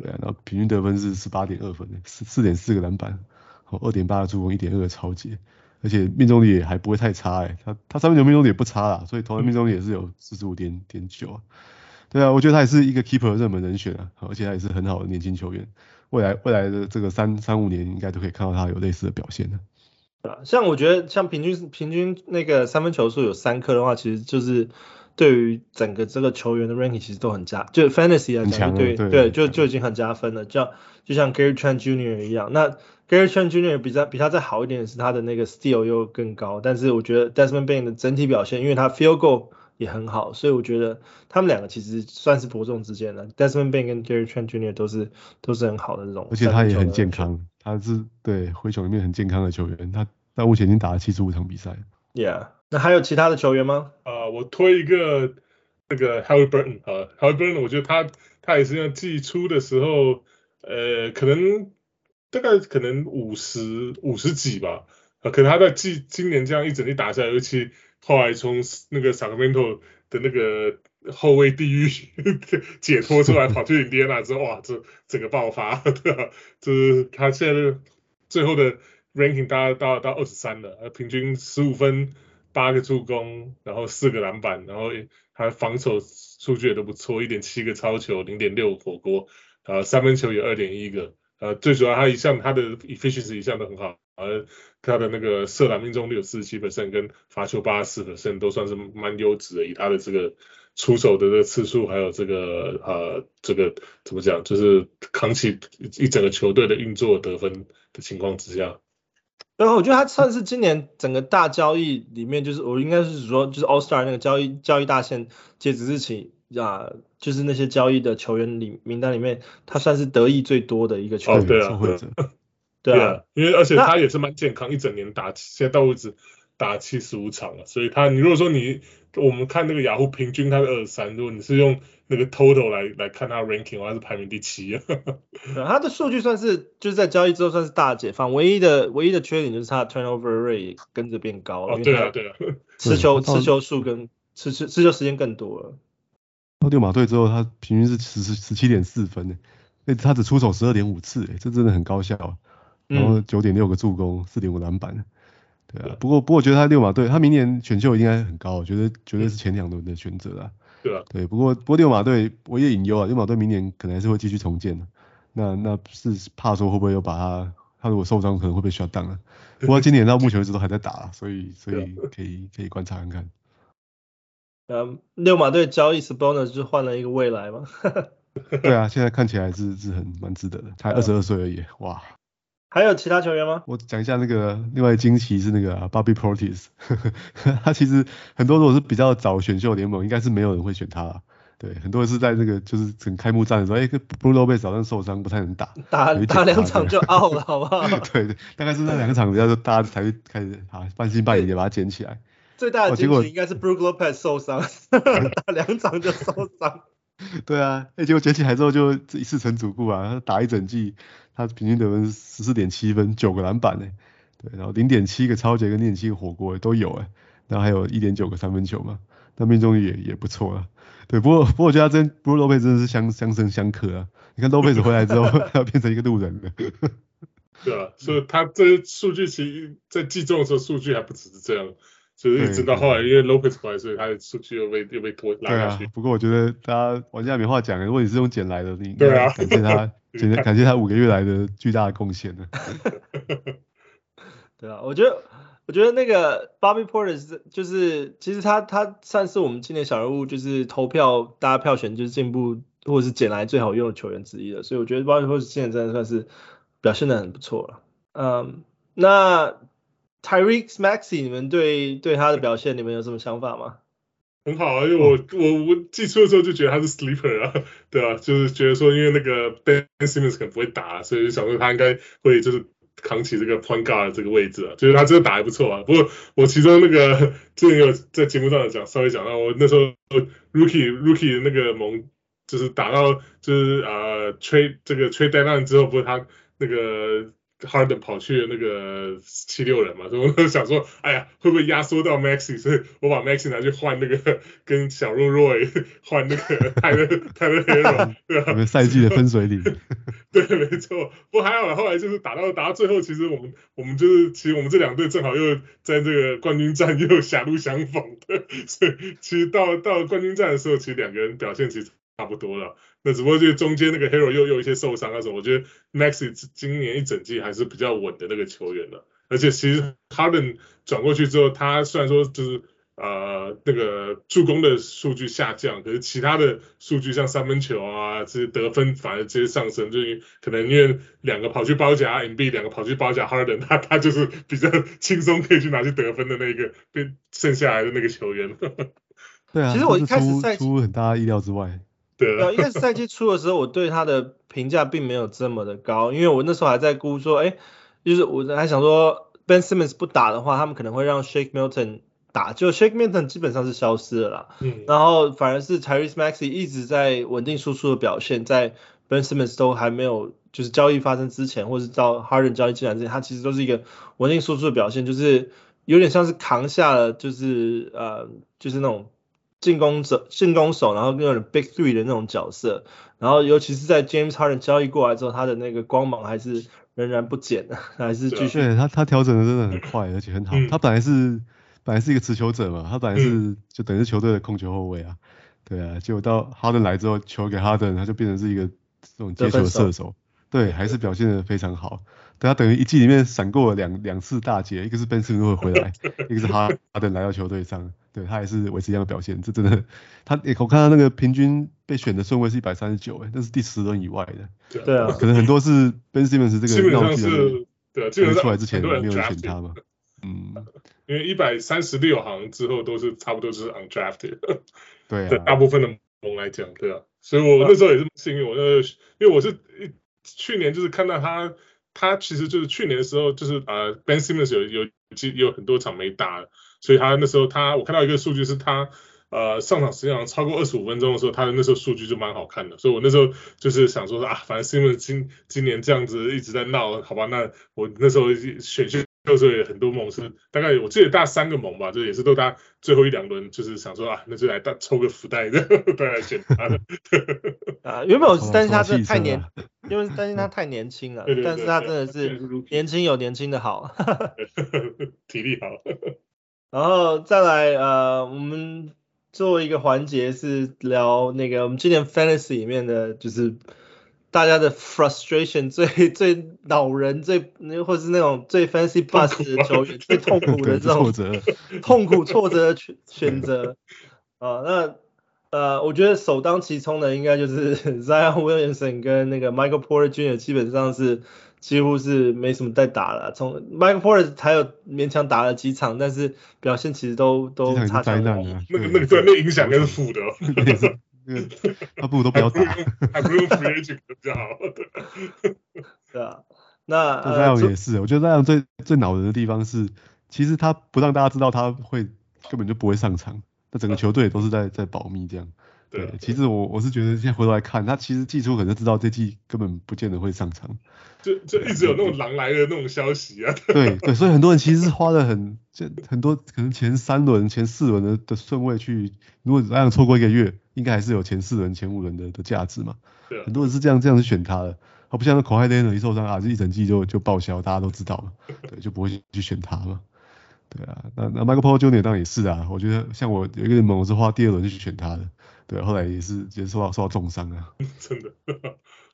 对啊，然后平均得分是十八点二分，四四点四个篮板，和二点八的助攻，一点二的抄截。而且命中率也还不会太差哎，他他三分球命中率也不差啦，所以投篮命中率也是有四十五点点九啊。对啊，我觉得他也是一个 keeper 热门人选啊，而且他也是很好的年轻球员，未来未来的这个三三五年应该都可以看到他有类似的表现的。对啊，像我觉得像平均平均那个三分球数有三颗的话，其实就是对于整个这个球员的 ranking 其实都很加，就 fantasy 来讲，对对，对，就就已经很加分了。就像就像 Gary Trent Jr. 一样，那。Gary Trent Jr. 比他比他再好一点的是他的那个 steal 又更高，但是我觉得 Desmond Bane 的整体表现，因为他 field goal 也很好，所以我觉得他们两个其实算是伯仲之间的。Desmond Bane 跟 Gary Trent Jr. 都是都是很好的这种，而且他也很健康，他是对灰熊里面很健康的球员，他他目前已经打了七十五场比赛。Yeah，那还有其他的球员吗？啊、呃，我推一个那个 Harry Burton 啊，Harry Burton 我觉得他他也是像季初的时候，呃，可能。大概可能五十五十几吧，啊，可能他在今今年这样一整季打下来，尤其后来从那个 Sacramento 的那个后卫地狱 *laughs* 解脱出来，跑去印第安纳之后，哇，这整个爆发，*laughs* 对吧？就是他现在最后的 ranking 大概到到二十三了，平均十五分八个助攻，然后四个篮板，然后他防守数据也都不错，一点七个超球，零点六火锅，啊，三分球有二点一个。呃，最主要他一向他的 efficiency 一向都很好，而他的那个射篮命中率有四十七 percent，跟罚球八十四 percent 都算是蛮优质的。以他的这个出手的这个次数，还有这个呃这个怎么讲，就是扛起一整个球队的运作得分的情况之下，然后我觉得他算是今年整个大交易里面，就是我应该是说，就是 All Star 那个交易交易大限截止日期。啊，就是那些交易的球员里名单里面，他算是得益最多的一个球员。哦，*laughs* 对啊，对啊，因为而且他也是蛮健康，一整年打，现在到为止打七十五场了，所以他你如果说你我们看那个雅虎平均他是二十三，如果你是用那个 total 来 *laughs* 来看他 ranking，他是排名第七啊。对，他的数据算是就是在交易之后算是大解放，唯一的唯一的缺点就是他的 turnover rate 跟着变高了。哦，对啊，对啊，持球持球数跟持持持球时间更多了。到溜马队之后，他平均是十十十七点四分呢，那他只出手十二点五次诶，这真的很高效。然后九点六个助攻，四点五篮板，对啊。不过不过我觉得他六马队，他明年选秀应该很高，我觉得绝对是前两轮的选择啊。对啊。对，不过不过六马队我也隐忧啊，六马队明年可能还是会继续重建的。那那是怕说会不会又把他，他如果受伤可能会被 shut down 啊。不过今年到目前为止都还在打，所以所以可以可以观察看看。呃，溜马队交易 Sabonis 就换了一个未来嘛。*laughs* 对啊，现在看起来是是很蛮值得的，才二十二岁而已，哇。还有其他球员吗？我讲一下那个另外惊奇是那个 Bobby Portis，*laughs* 他其实很多如果是比较早选秀联盟，应该是没有人会选他。对，很多人是在那个就是整开幕战的时候，哎，Brook Lopez 好像受伤不太能打，打打两场就 out 了，好不好？*laughs* 对，大概是那两场比较大家才会开始啊半信半疑的把他捡起来。最大的惊喜应该是 Brook Lopez 受伤，*laughs* 打两场就受伤。*laughs* 对啊，哎，结果捡起来之后就一次成主顾啊，他打一整季，他平均得分十四点七分，九个篮板呢，对，然后零点七个抄截跟零点七个火锅都有哎，然后还有一点九个三分球嘛，那命中率也也不错啊。对，不过不过我觉得他真 Brook Lopez 真的是相相生相克啊，你看 Lopez 回来之后，*laughs* 他变成一个路人了。对啊，所以他这数据其实在季中的时候数据还不只是这样，就是一直到后来因为 Lopez 回来，所以他的数据又被又被拖拉下去。对啊，不过我觉得大家玩家没话讲，如果你是用捡来的，你 *laughs* 对啊，感谢他，*laughs* 感谢感谢他五个月来的巨大的贡献呢。*laughs* 对啊，我觉得。我觉得那个 Bobby Porter 是就是其实他他算是我们今年小人物，就是投票大家票选就是进步或者是捡来最好用的球员之一了，所以我觉得 Bobby Porter 现在真的算是表现的很不错了。嗯，那 Tyrese Maxey 你们对对他的表现你们有什么想法吗？很好啊，因为我我我寄出的时候就觉得他是 sleeper 啊，*laughs* 对啊，就是觉得说因为那个 Ben Simmons 可能不会打，所以就想说他应该会就是。扛起这个 point guard 这个位置啊，就是他真的打还不错啊。不过我其中那个 *laughs* 之前有在节目上讲，稍微讲到我那时候 rookie rookie 那个盟，就是打到就是呃 trade 这个 trade deadline 之后，不是他那个。Harden 跑去那个七六人嘛，所以想说，哎呀，会不会压缩到 Maxey？所以我把 Maxey 拿去换那个跟小肉 Roy 换那个 *laughs* 泰勒泰勒 Herro，对吧？*laughs* 赛季的分水岭。*laughs* 对，没错。不过还好，后来就是打到打到最后，其实我们我们就是其实我们这两队正好又在这个冠军战又狭路相逢的，所以其实到到冠军战的时候，其实两个人表现其实差不多了。那只不过就是中间那个 Herro 又有一些受伤啊什么，我觉得 Maxey 今年一整季还是比较稳的那个球员了。而且其实 Harden 转过去之后，他虽然说就是呃那个助攻的数据下降，可是其他的数据像三分球啊，这些得分反而直接上升，就是可能因为两个跑去包夹 Embiid，两个跑去包夹 Harden，他他就是比较 *laughs* 轻松可以去拿去得分的那个被剩下来的那个球员。*laughs* 对啊，其实我一开始在出很大意料之外。*laughs* 对啊，应该是赛季初的时候，我对他的评价并没有这么的高，因为我那时候还在估说，哎，就是我还想说 Ben Simmons 不打的话，他们可能会让 Shake Milton 打，就 Shake Milton 基本上是消失了啦，嗯，然后反而是 Tyrese Maxey 一直在稳定输出的表现，在 Ben Simmons 都还没有就是交易发生之前，或是到 Harden 交易进来之前，他其实都是一个稳定输出的表现，就是有点像是扛下了，就是呃，就是那种。进攻者、进攻手，然后那种 Big Three 的那种角色，然后尤其是在 James Harden 交易过来之后，他的那个光芒还是仍然不减的，*laughs* 还是继续。对，他他调整的真的很快，而且很好。嗯、他本来是本来是一个持球者嘛，他本来是、嗯、就等于是球队的控球后卫啊，对啊，结果到 Harden 来之后，球给 Harden，他就变成是一个这种接球的射手，对，还是表现的非常好。对，他等于一季里面闪过了两两次大劫，一个是 Ben Simmons 会回来，一个是 Harden 来到球队上。对，他还是维持一样的表现，这真的，他也我看他那个平均被选的顺位是一百三十九，哎，那是第十轮以外的。对啊，可能很多是 Ben Simmons 这个闹剧的，对，基本上出来之前没有人选他嘛。嗯，因为一百三十六行之后都是差不多是 undrafted。*laughs* 对啊，对大部分的盟来讲，对啊，所以我那时候也是幸运，我那因为我是去年就是看到他，他其实就是去年的时候就是呃 Ben Simmons 有有有有很多场没打。所以他那时候他我看到一个数据是他呃上场时间超过二十五分钟的时候，他的那时候数据就蛮好看的。所以我那时候就是想说啊，反正是因为今今年这样子一直在闹，好吧，那我那时候选秀的时候也很多盟是大概我记得大三个盟吧，就也是都大最后一两轮，就是想说啊，那就来大抽个福袋的，大来选他的。啊，原本我是担心他真的太年，因为担心他太年轻了，*laughs* 但是他真的是年轻有年轻的好，*laughs* *laughs* 体力好。然后再来，呃，我们做一个环节是聊那个我们今年 Fantasy 里面的，就是大家的 frustration 最最恼人最，或者是那种最 Fantasy bust 的球员，最痛苦的这种痛苦挫折的选选择。啊，那呃，我觉得首当其冲的应该就是 *laughs* Zion Williamson 跟那个 Michael Porter Jr. 基本上是。几乎是没什么在打了，从 Michael Porter 还有勉强打了几场，但是表现其实都都差强人意。那个那个对，*laughs* 那影响应该是负的。他不如都不要打，还不如 free agent 比较好。*laughs* 对啊，那这样也是，我觉得这样最最恼人的地方是，其实他不让大家知道他会根本就不会上场，那整个球队都是在在保密这样。对，其实我我是觉得现在回头来看，他其实季初可能知道这季根本不见得会上场，就就一直有那种狼来的那种消息啊。*laughs* 对对，所以很多人其实是花了很就很多可能前三轮、前四轮的的顺位去，如果这样错过一个月，应该还是有前四轮、前五轮的的价值嘛。对，很多人是这样这样去选他的。他不像那 Kawhi Leonard 一受伤啊，这一整季就就报销，大家都知道了，*laughs* 对，就不会去选他嘛。对啊，那那 Michael Porter Jr. 当然也是啊，我觉得像我有一个联盟我是花第二轮就去选他的，对，后来也是也是受到受到重伤啊。*laughs* 真的，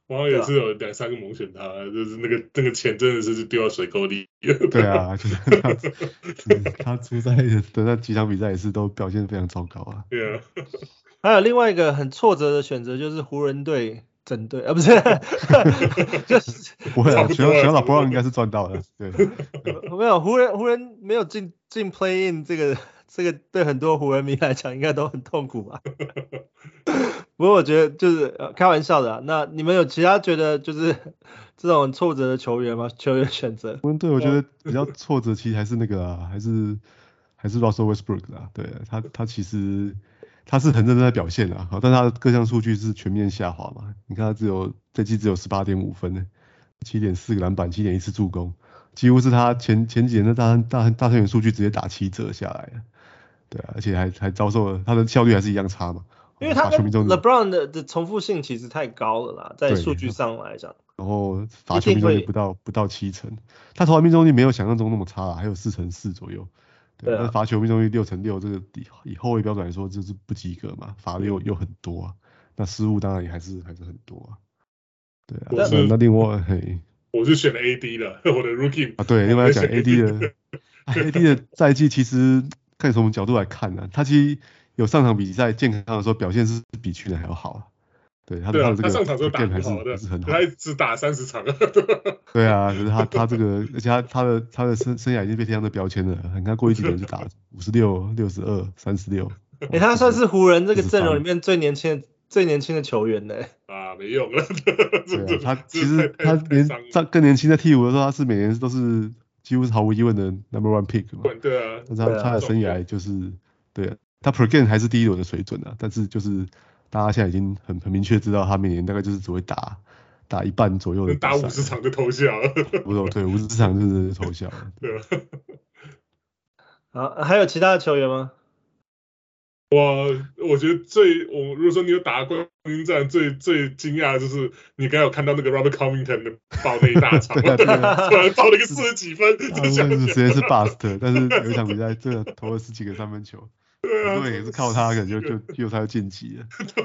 我好像也是有两三个猛选他，就是那个那个钱真的是丢到水沟里。*laughs* 对啊，就是他，嗯、他出赛的那几场比赛也是都表现得非常糟糕啊。对啊，*laughs* 还有另外一个很挫折的选择就是湖人队。整队啊不是，就是不会啊，选选到老布朗应该是赚到了，对，没有湖人湖人没有进进 play in 这个这个对很多湖人迷来讲应该都很痛苦吧。*laughs* 不过我觉得就是开玩笑的啊，那你们有其他觉得就是这种挫折的球员吗？球员选择？湖人队我觉得 *laughs* 比较挫折，其实还是那个啊，还是还是 Russell Westbrook 啊，对他他其实。他是很认真在表现啊，好，但他的各项数据是全面下滑嘛。你看他只有这季只有十八点五分呢，七点四个篮板，七点一次助攻，几乎是他前前几年的大大大球员数据直接打七折下来了。对啊，而且还还遭受了他的效率还是一样差嘛。因为他跟 LeBron 的的重复性其实太高了啦，在数据上来讲。然后罚球命中率不到不到七成，他投篮命中率没有想象中那么差啦，还有四成四左右。对，那罚球命中率六成六，这个以以后卫标准来说，就是不及格嘛，罚的又又很多啊，那失误当然也还是还是很多啊。对啊，那那另外嘿，我是选了 AD 的，我的 Rookie 啊，对，另外要讲 *laughs* AD 的，AD 的赛季其实看从什么角度来看呢？他其实有上场比赛健康的时候表现是比去年还要好啊。对他的他的这个，他上场时候打还是还是很好，他只打三十场。*laughs* 对啊，可是他他这个，而且他他的他的生生涯已经被贴上的标签了。你看过去几年就打五十六、六十二、三十六。*laughs* 哎，他算是湖人这个阵容里面最年轻的最年轻的球员呢。*laughs* 啊，没用了。对啊，他其实他年上更年轻在替补的时候，他是每年都是几乎是毫无疑问的 number one pick 嘛。对啊。但是他他的生涯就是，对啊，他 per game 还是第一轮的水准啊，但是就是。大家现在已经很很明确知道，他每年大概就是只会打打一半左右的，打五十场就投降了。不是，对，五十场就是投降了。*laughs* 对。好，还有其他的球员吗？我我觉得最我如果说你有打冠军战，最最惊讶的就是你刚有看到那个 Robert Covington 的爆那一大场 *laughs* *laughs* 突然爆了一个四十几分，这是直接是 bust，但是有一场比赛真的投了十几个三分球。对啊，也是靠他，可能就就就他要晋级了。*laughs* 对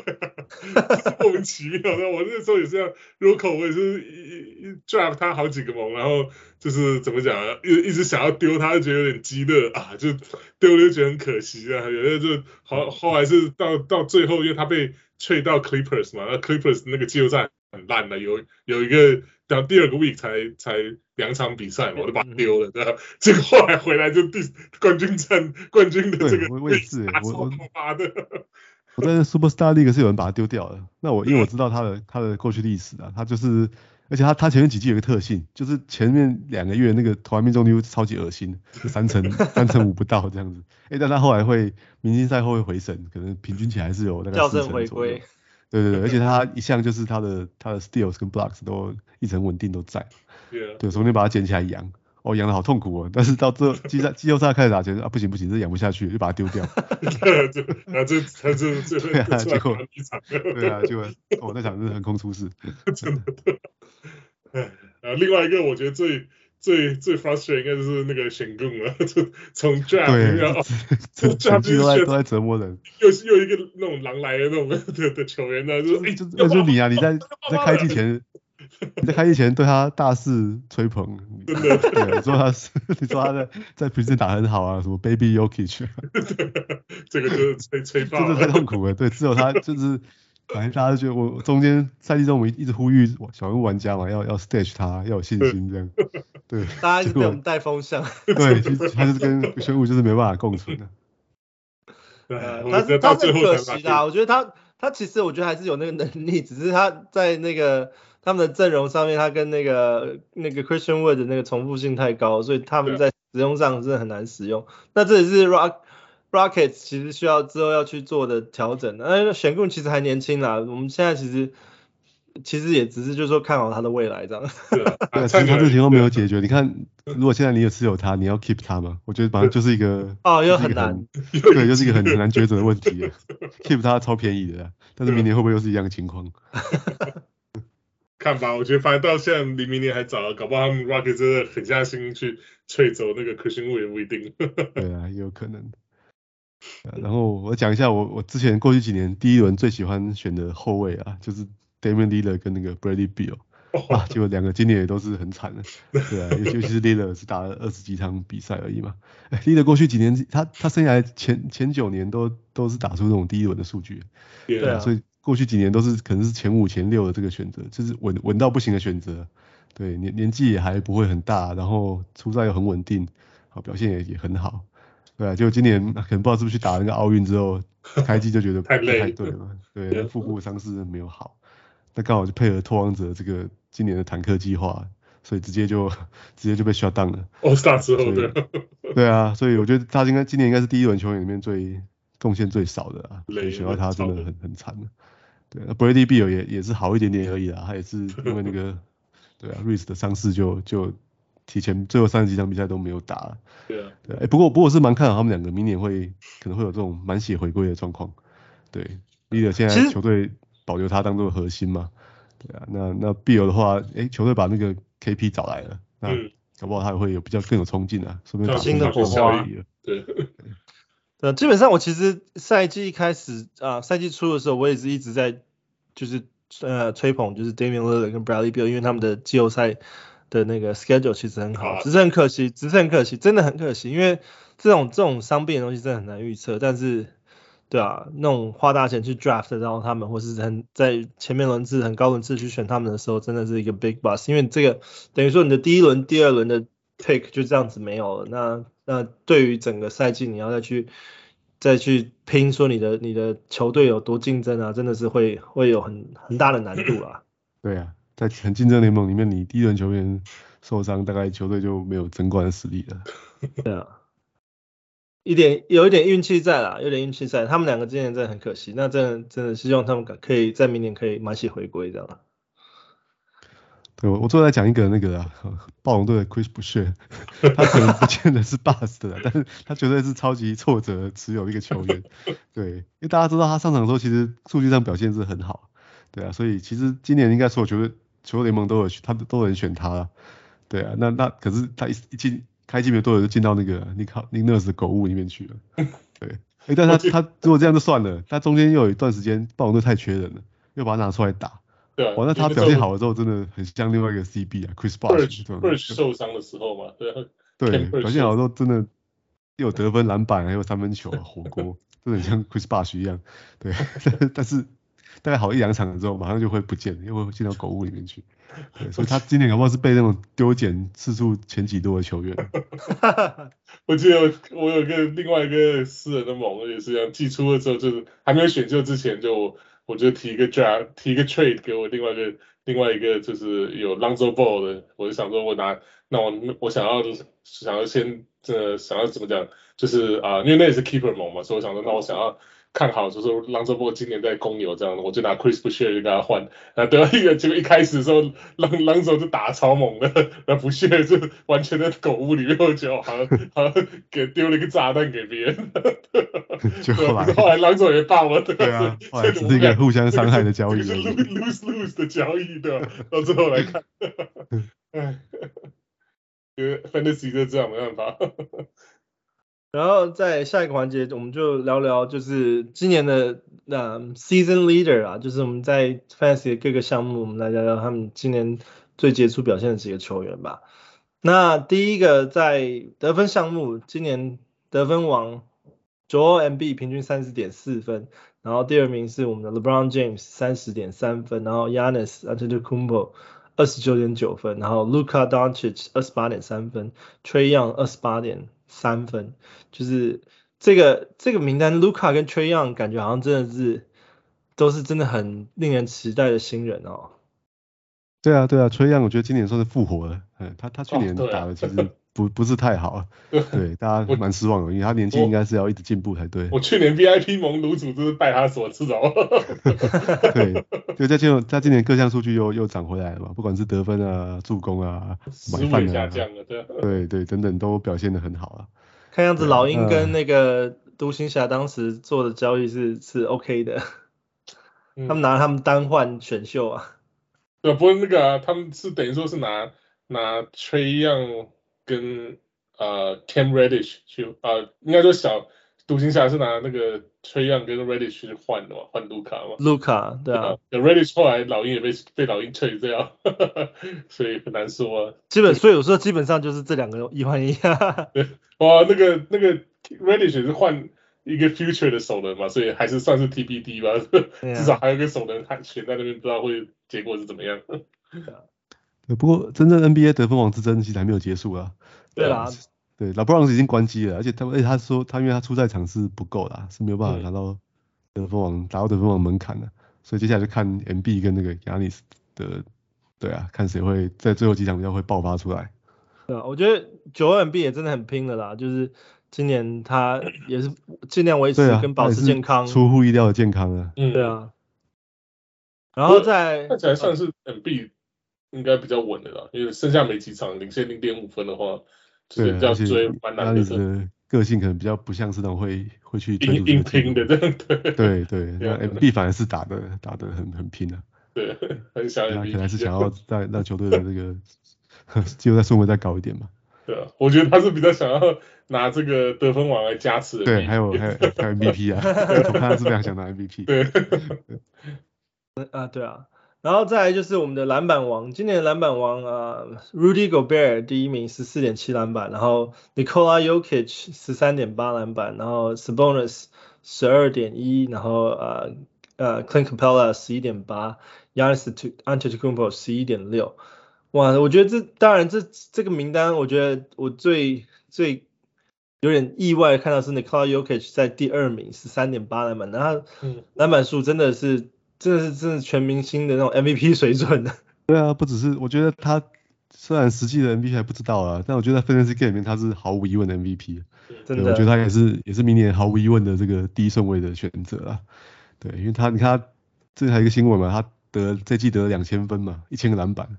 啊，莫名其妙的。我那时候也是这样，Ruko 我也是一一 draft 他好几个梦，然后就是怎么讲啊，一一直想要丢他，就觉得有点鸡肋啊，就丢了就觉得很可惜啊。有的就好后来是到到最后，因为他被 trade 到 Clippers 嘛，那 Clippers 那个季后赛很烂的，有有一个。到第二个 week 才才两场比赛嘛，我就把它丢了，对吧？结果后来回来就第冠军战冠军的这个位置，我我妈的，我在 Superstar League 是有人把它丢掉的。那我 *laughs* 因为我知道他的他的过去历史啊，他就是，而且他他前面几季有个特性，就是前面两个月那个投篮命中率超级恶心，*laughs* 三成三成五不到这样子。哎，但他后来会明星赛后会回升，可能平均起来还是有那个四成左右。对对对，而且 *laughs* 他一向就是他的他的 steals 跟 blocks 都一直很稳定都在，Yeah. 对，所以你把它捡起来养，哦，养的好痛苦哦，但是到这季赛季后赛开始打球啊，不行不行，这养不下去，就把它丢掉。*laughs* 对，就啊这他这这对啊，结果对啊，结果哦那场是横空出世，*laughs* 真的。哎，啊，另外一个我觉得最。最最 frustrating 应该就是那个选贡了，*laughs* *laughs* 从从 draft 要从 draft 都在都在折磨人，又是又一个那种狼来的那种的 *laughs* 的球员呢，就是那就你啊，你在在开季前，你在开季前对他大肆吹捧，真的，对，说他是你说他在在 preseason 打很好啊，什么 Baby Jokic，这个就是吹吹爆，真的太痛苦了，对，只有他就是。反正大家都觉得我中间赛季中我们一直呼吁小人物玩家嘛，要要 stage 他，要有信心这样。对，大家一直被我们带风向。对，其实他就 *laughs* 是跟小人物就是没办法共存的。对，他是他是很可惜的，我觉得他他其实我觉得还是有那个能力，只是他在那个他们的阵容上面，他跟那个那个 Christian Wood 的那个重复性太高，所以他们在使用上真的很难使用。那这也是 Rock。Rockets 其实需要之后要去做的调整，呃，选贡其实还年轻啦，我们现在其实其实也只是就是说看好他的未来这样。对，*laughs* 其实他这个情况没有解决。*laughs* 你看，如果现在你也持有他，你要 keep 他吗？我觉得反正就是一个哦，又很难，对，就是一个很很难抉择的问题。keep 他超便宜的，但是明年会不会又是一样的情况？*laughs* 看吧，我觉得反正到现在离明年还早，搞不好他们 Rocket 真的狠下心去吹走那个 Christian Wood 也不一定。对啊，有可能。然后我讲一下我我之前过去几年第一轮最喜欢选的后卫啊，就是 Damian Lillard 跟那个 Bradley Beal 啊，结果两个今年也都是很惨的。*laughs* 对啊，尤其是 Lillard 是打了二十几场比赛而已嘛。Lillard 过去几年他他生涯前前九年都都是打出这种第一轮的数据。对啊，所以过去几年都是可能是前五前六的这个选择，就是稳稳到不行的选择。对，年年纪也还不会很大，然后出赛又很稳定，好表现也也很好。对啊，就今年可能不知道是不是去打那个奥运之后，开机就觉得不太对了。对，腹部伤势没有好，那刚好就配合拓荒者这个今年的坦克计划，所以直接就直接就被 shut down 了。All Star 之后的。对啊，所以我觉得他应该今年应该是第一轮球员里面最贡献最少的啊，所以选到他真的很很惨的。对，那 Bradley Beal 也也是好一点点而已啦，他也是因为那个对啊 Reese 的伤势就就。提前最后三十几场比赛都没有打，对啊，对，哎，不过不过我是蛮看好他们两个明年会可能会有这种满血回归的状况，对，Lillard 现在球队保留他当做核心嘛，对啊，那那 Beal 的话，哎，球队把那个 KP 找来了，那搞不好他也会有比较更有冲劲啊，说不定打新的火花，对，*laughs* 对，基本上我其实赛季一开始啊，赛季初的时候我也是一直在就是呃吹捧就是 Damian Lillard 跟 Bradley Beal，因为他们的季后赛。的那个 schedule 其实很好，只是很可惜，只是很可惜，真的很可惜，因为这种这种伤病的东西真的很难预测。但是，对啊，那种花大钱去 draft 然后他们，或是很在前面轮次很高轮次去选他们的时候，真的是一个 big bust。因为这个等于说你的第一轮、第二轮的 pick 就这样子没有了。那那对于整个赛季你要再去再去拼说你的你的球队有多竞争啊，真的是会会有很很大的难度啊。*coughs* 对啊。在很竞争联盟里面，你第一轮球员受伤，大概球队就没有争冠的实力了。对啊，一点有一点运气在啦，有点运气在。他们两个今年真的很可惜，那真的真的希望他们可以在明年可以满血回归这样。对，我最后再讲一个那个啊，暴龙队的 Chris Boucher，*laughs* 他可能不见得是 bust 的，但是他绝对是超级挫折持有一个球员。对，因为大家知道他上场的时候，其实数据上表现是很好。对啊，所以其实今年应该所有球队。球联盟都有，他都有人选他，对啊，那那可是他一一进开机没多久就进到那个尼克尼克尔斯的狗屋里面去了，*laughs* 对，哎，但他他如果这样就算了，他中间又有一段时间暴龙队太缺人了，又把他拿出来打，对啊，哇，那他表现好了之后真的很像另外一个 CB 啊，Chris Bosh，Bosh 受伤的时候嘛，对啊，对，表现好的时候真的又有得分、篮板，还有三分球、啊，*laughs* 火锅，真的很像 Chris Bosh 一样，对，*laughs* 但是。大概好一两场之后，马上就会不见了，又会进到狗屋里面去。对，*laughs* 所以他今年搞不好是被那种丢捡次数前几多的球员。*laughs* 我记得我有一个另外一个私人的盟，也是这样，季初的时候就是还没有选秀之前就，就我就提一个 draft，提一个 trade 给我另外一个另外一个就是有 Lonzo Ball 的，我就想说我拿，那我我想要想要先呃想要怎么讲，就是啊、呃，因为那也是 keeper 盟嘛，所以我想说那我想要。看好就是 Lonzo Ball 今年在公牛这样，我就拿 Chris Boucher 就给他换，然后得到一个结果一开始的时候，Lonzo 就打超猛的，然后 Boucher 就完全在狗屋里面，我觉得好像好像给丢了一个炸弹给别人，*laughs* 就后来后来 Lonzo 也爆了，对啊，后来是一个互相伤害的交易，lose lose 的交易对吧？到最后来看，*laughs* 哎，因为 Fantasy 就这样没办法。然后在下一个环节，我们就聊聊就是今年的那、season leader 啊，就是我们在 fantasy 各个项目，我们来聊聊他们今年最杰出表现的几个球员吧。那第一个在得分项目，今年得分王 Joel m b 平均三十点四分，然后第二名是我们的 LeBron James 三十点三分，然后 Giannis Antetokounmpo 二十九点九分，然后 Luka Doncic 二十八点三分，Trae Young 二十八点三分，就是这个这个名单，Luka 跟 Trae Young 感觉好像真的是都是真的很令人期待的新人哦。对啊对啊，Trae Young 我觉得今年算是复活了，嗯，他他去年打的其实不、不是太好，*laughs* 对，大家蛮失望的，因为他年纪应该是要一直进步才对。我去年 VIP 盟炉主就是拜他所赐哦。*laughs* 对，就在今在今年各项数据又又涨回来了嘛，不管是得分啊、助攻啊、买饭啊，对对对，等等都表现的很好啊。看样子老鹰跟那个独行侠当时做的交易是是 OK 的，他们拿他们单换选秀啊。对，不过那个啊，他们是等于说是拿拿 Trae Young 跟呃 Cam Reddish 去啊、呃，应该说小独行侠是拿那个 Trae Young 跟 Reddish 去换的嘛，换卢卡嘛。卢卡，对啊。对 Reddish 后来老鹰也被被老鹰退掉，*laughs* 所以很难说、啊。基本，所以我说基本上就是这两个一换一哇，那个那个 Reddish 是换。一个 future 的首轮嘛，所以还是算是 TBD 吧，啊、至少还有个首轮还悬在那边，不知道会结果是怎么样。*laughs* 对，不过真正 NBA 得分王之争其实还没有结束啊。对啦，对，LeBron 已经关机了，而且他，而且他说他因为他出赛场是不够啦，是没有办法拿到得分王，达到得分王门槛的，所以接下来就看 MB 跟那个 Giannis 的，对啊，看谁会在最后几场比较会爆发出来。对啊，我觉得九 MB 也真的很拼的啦，就是。今年他也是尽量维持跟保持健康，啊、出乎意料的健康啊。嗯，对啊。然后在看起来算是 MB 应该比较稳的啦，因为剩下没几场领先零点五分的话，对，要追蛮难的。的个性可能比较不像是那种会会去硬硬拼的这样，对对对。那 MB 反而是打的打的很很拼的，对，很想他可能是想要在让球队的这个季后赛顺位再高一点嘛。*laughs* 对啊，我觉得他是比较想要拿这个得分王来加持的。对，还有还有还有 MVP 啊，*laughs* 我看他是非常想拿 MVP。对，啊 *laughs* 对啊，然后再来就是我们的篮板王，今年的篮板王啊，Rudy Gobert 第一名十四点七篮板，然后 Nikola Jokic 十三点八篮板，然后 Sabonis 十二点一，然后呃呃 Clint Capella 十一点八，Giannis Antetokounmpo 十一点六。哇，我觉得这当然这这个名单，我觉得我最最有点意外看到是 Nikola Jokic 在第二名十三点八篮板，然后篮板数真的是真的是真的全明星的那种 MVP 水准的。对啊，不只是我觉得他虽然实际的 MVP 还不知道啊，但我觉得在 Fantasy Game 里面他是毫无疑问的 MVP。真的，我觉得他也是也是明年毫无疑问的这个第一顺位的选择啊。对，因为他你看他这还有一个新闻嘛，他得这季得了两千分嘛，一千个篮板。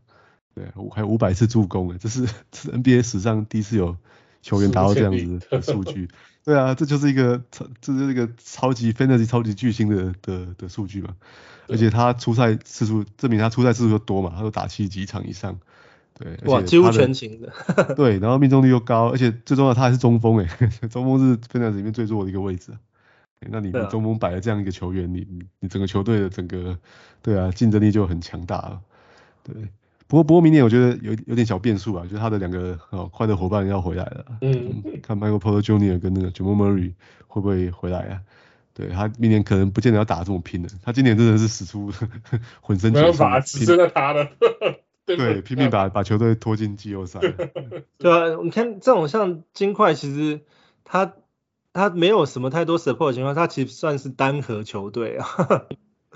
对，还有五百次助攻诶，这是这是 NBA 史上第一次有球员达到这样子 *laughs* 的数据。对啊，这就是一个超，这是一个超级 fantasy 超级巨星的的的数据嘛。而且他出赛次数证明他出赛次数又多嘛，他都打七几场以上。对，哇，几乎全勤的。*laughs* 对，然后命中率又高，而且最重要他还是中锋诶，*laughs* 中锋是 fantasy 里面最弱的一个位置。那你中锋摆了这样一个球员，你你你整个球队的整个对啊竞争力就很强大了。对。不过，不过明年我觉得有有点小变数啊，就是他的两个哦快的伙伴要回来了。嗯，看 Michael Porter Jr. 跟那个 Jamal Murray 会不会回来啊？对，他明年可能不见得要打这么拼的，他今年真的是使出 *laughs* 浑身解数，只剩下他了。*laughs* 对，拼命把把球队拖进季后赛。对啊，你看这种像金块，其实他他没有什么太多 support 的情况，他其实算是单核球队啊。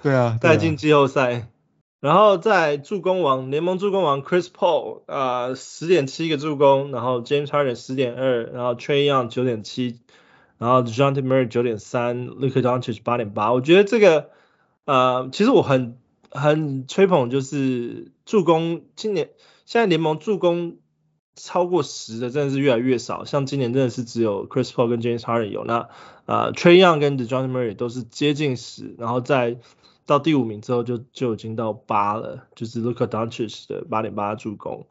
对啊，带进季后赛。然后在助攻王联盟助攻王 Chris Paul 啊十点七个助攻，然后 James Harden 十点二，然后 Trae Young 九点七，然后 Dejounte Murray 九点三，Luka Doncic 八点八。我觉得这个呃其实我很很吹捧，就是助攻今年现在联盟助攻超过十的真的是越来越少，像今年真的是只有 Chris Paul 跟 James Harden 有，那、呃、Trae Young 跟 Dejounte Murray 都是接近十，然后在到第五名之后就就已经到八了，就是 Luka Doncic 的八点八助攻。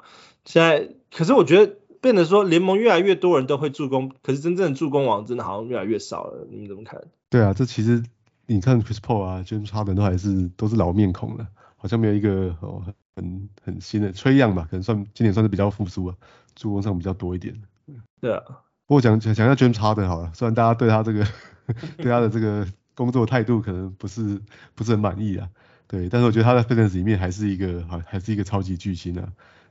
现在可是我觉得变得说联盟越来越多人都会助攻，可是真正的助攻王真的好像越来越少了。你们怎么看？对啊，这其实你看 Chris Paul 啊，James Harden 都还是都是老面孔了，好像没有一个哦很很新的 Trae Young 吧，可能算今年算是比较复苏啊，助攻上比较多一点。对啊，不过讲讲讲一下 James Harden 好了，虽然大家对他这个 *laughs* 对他的这个。工作态度可能不是 *laughs* 不是很满意啊，对，但是我觉得他在 Fantasy 里面还是一个还还是一个超级巨星啊，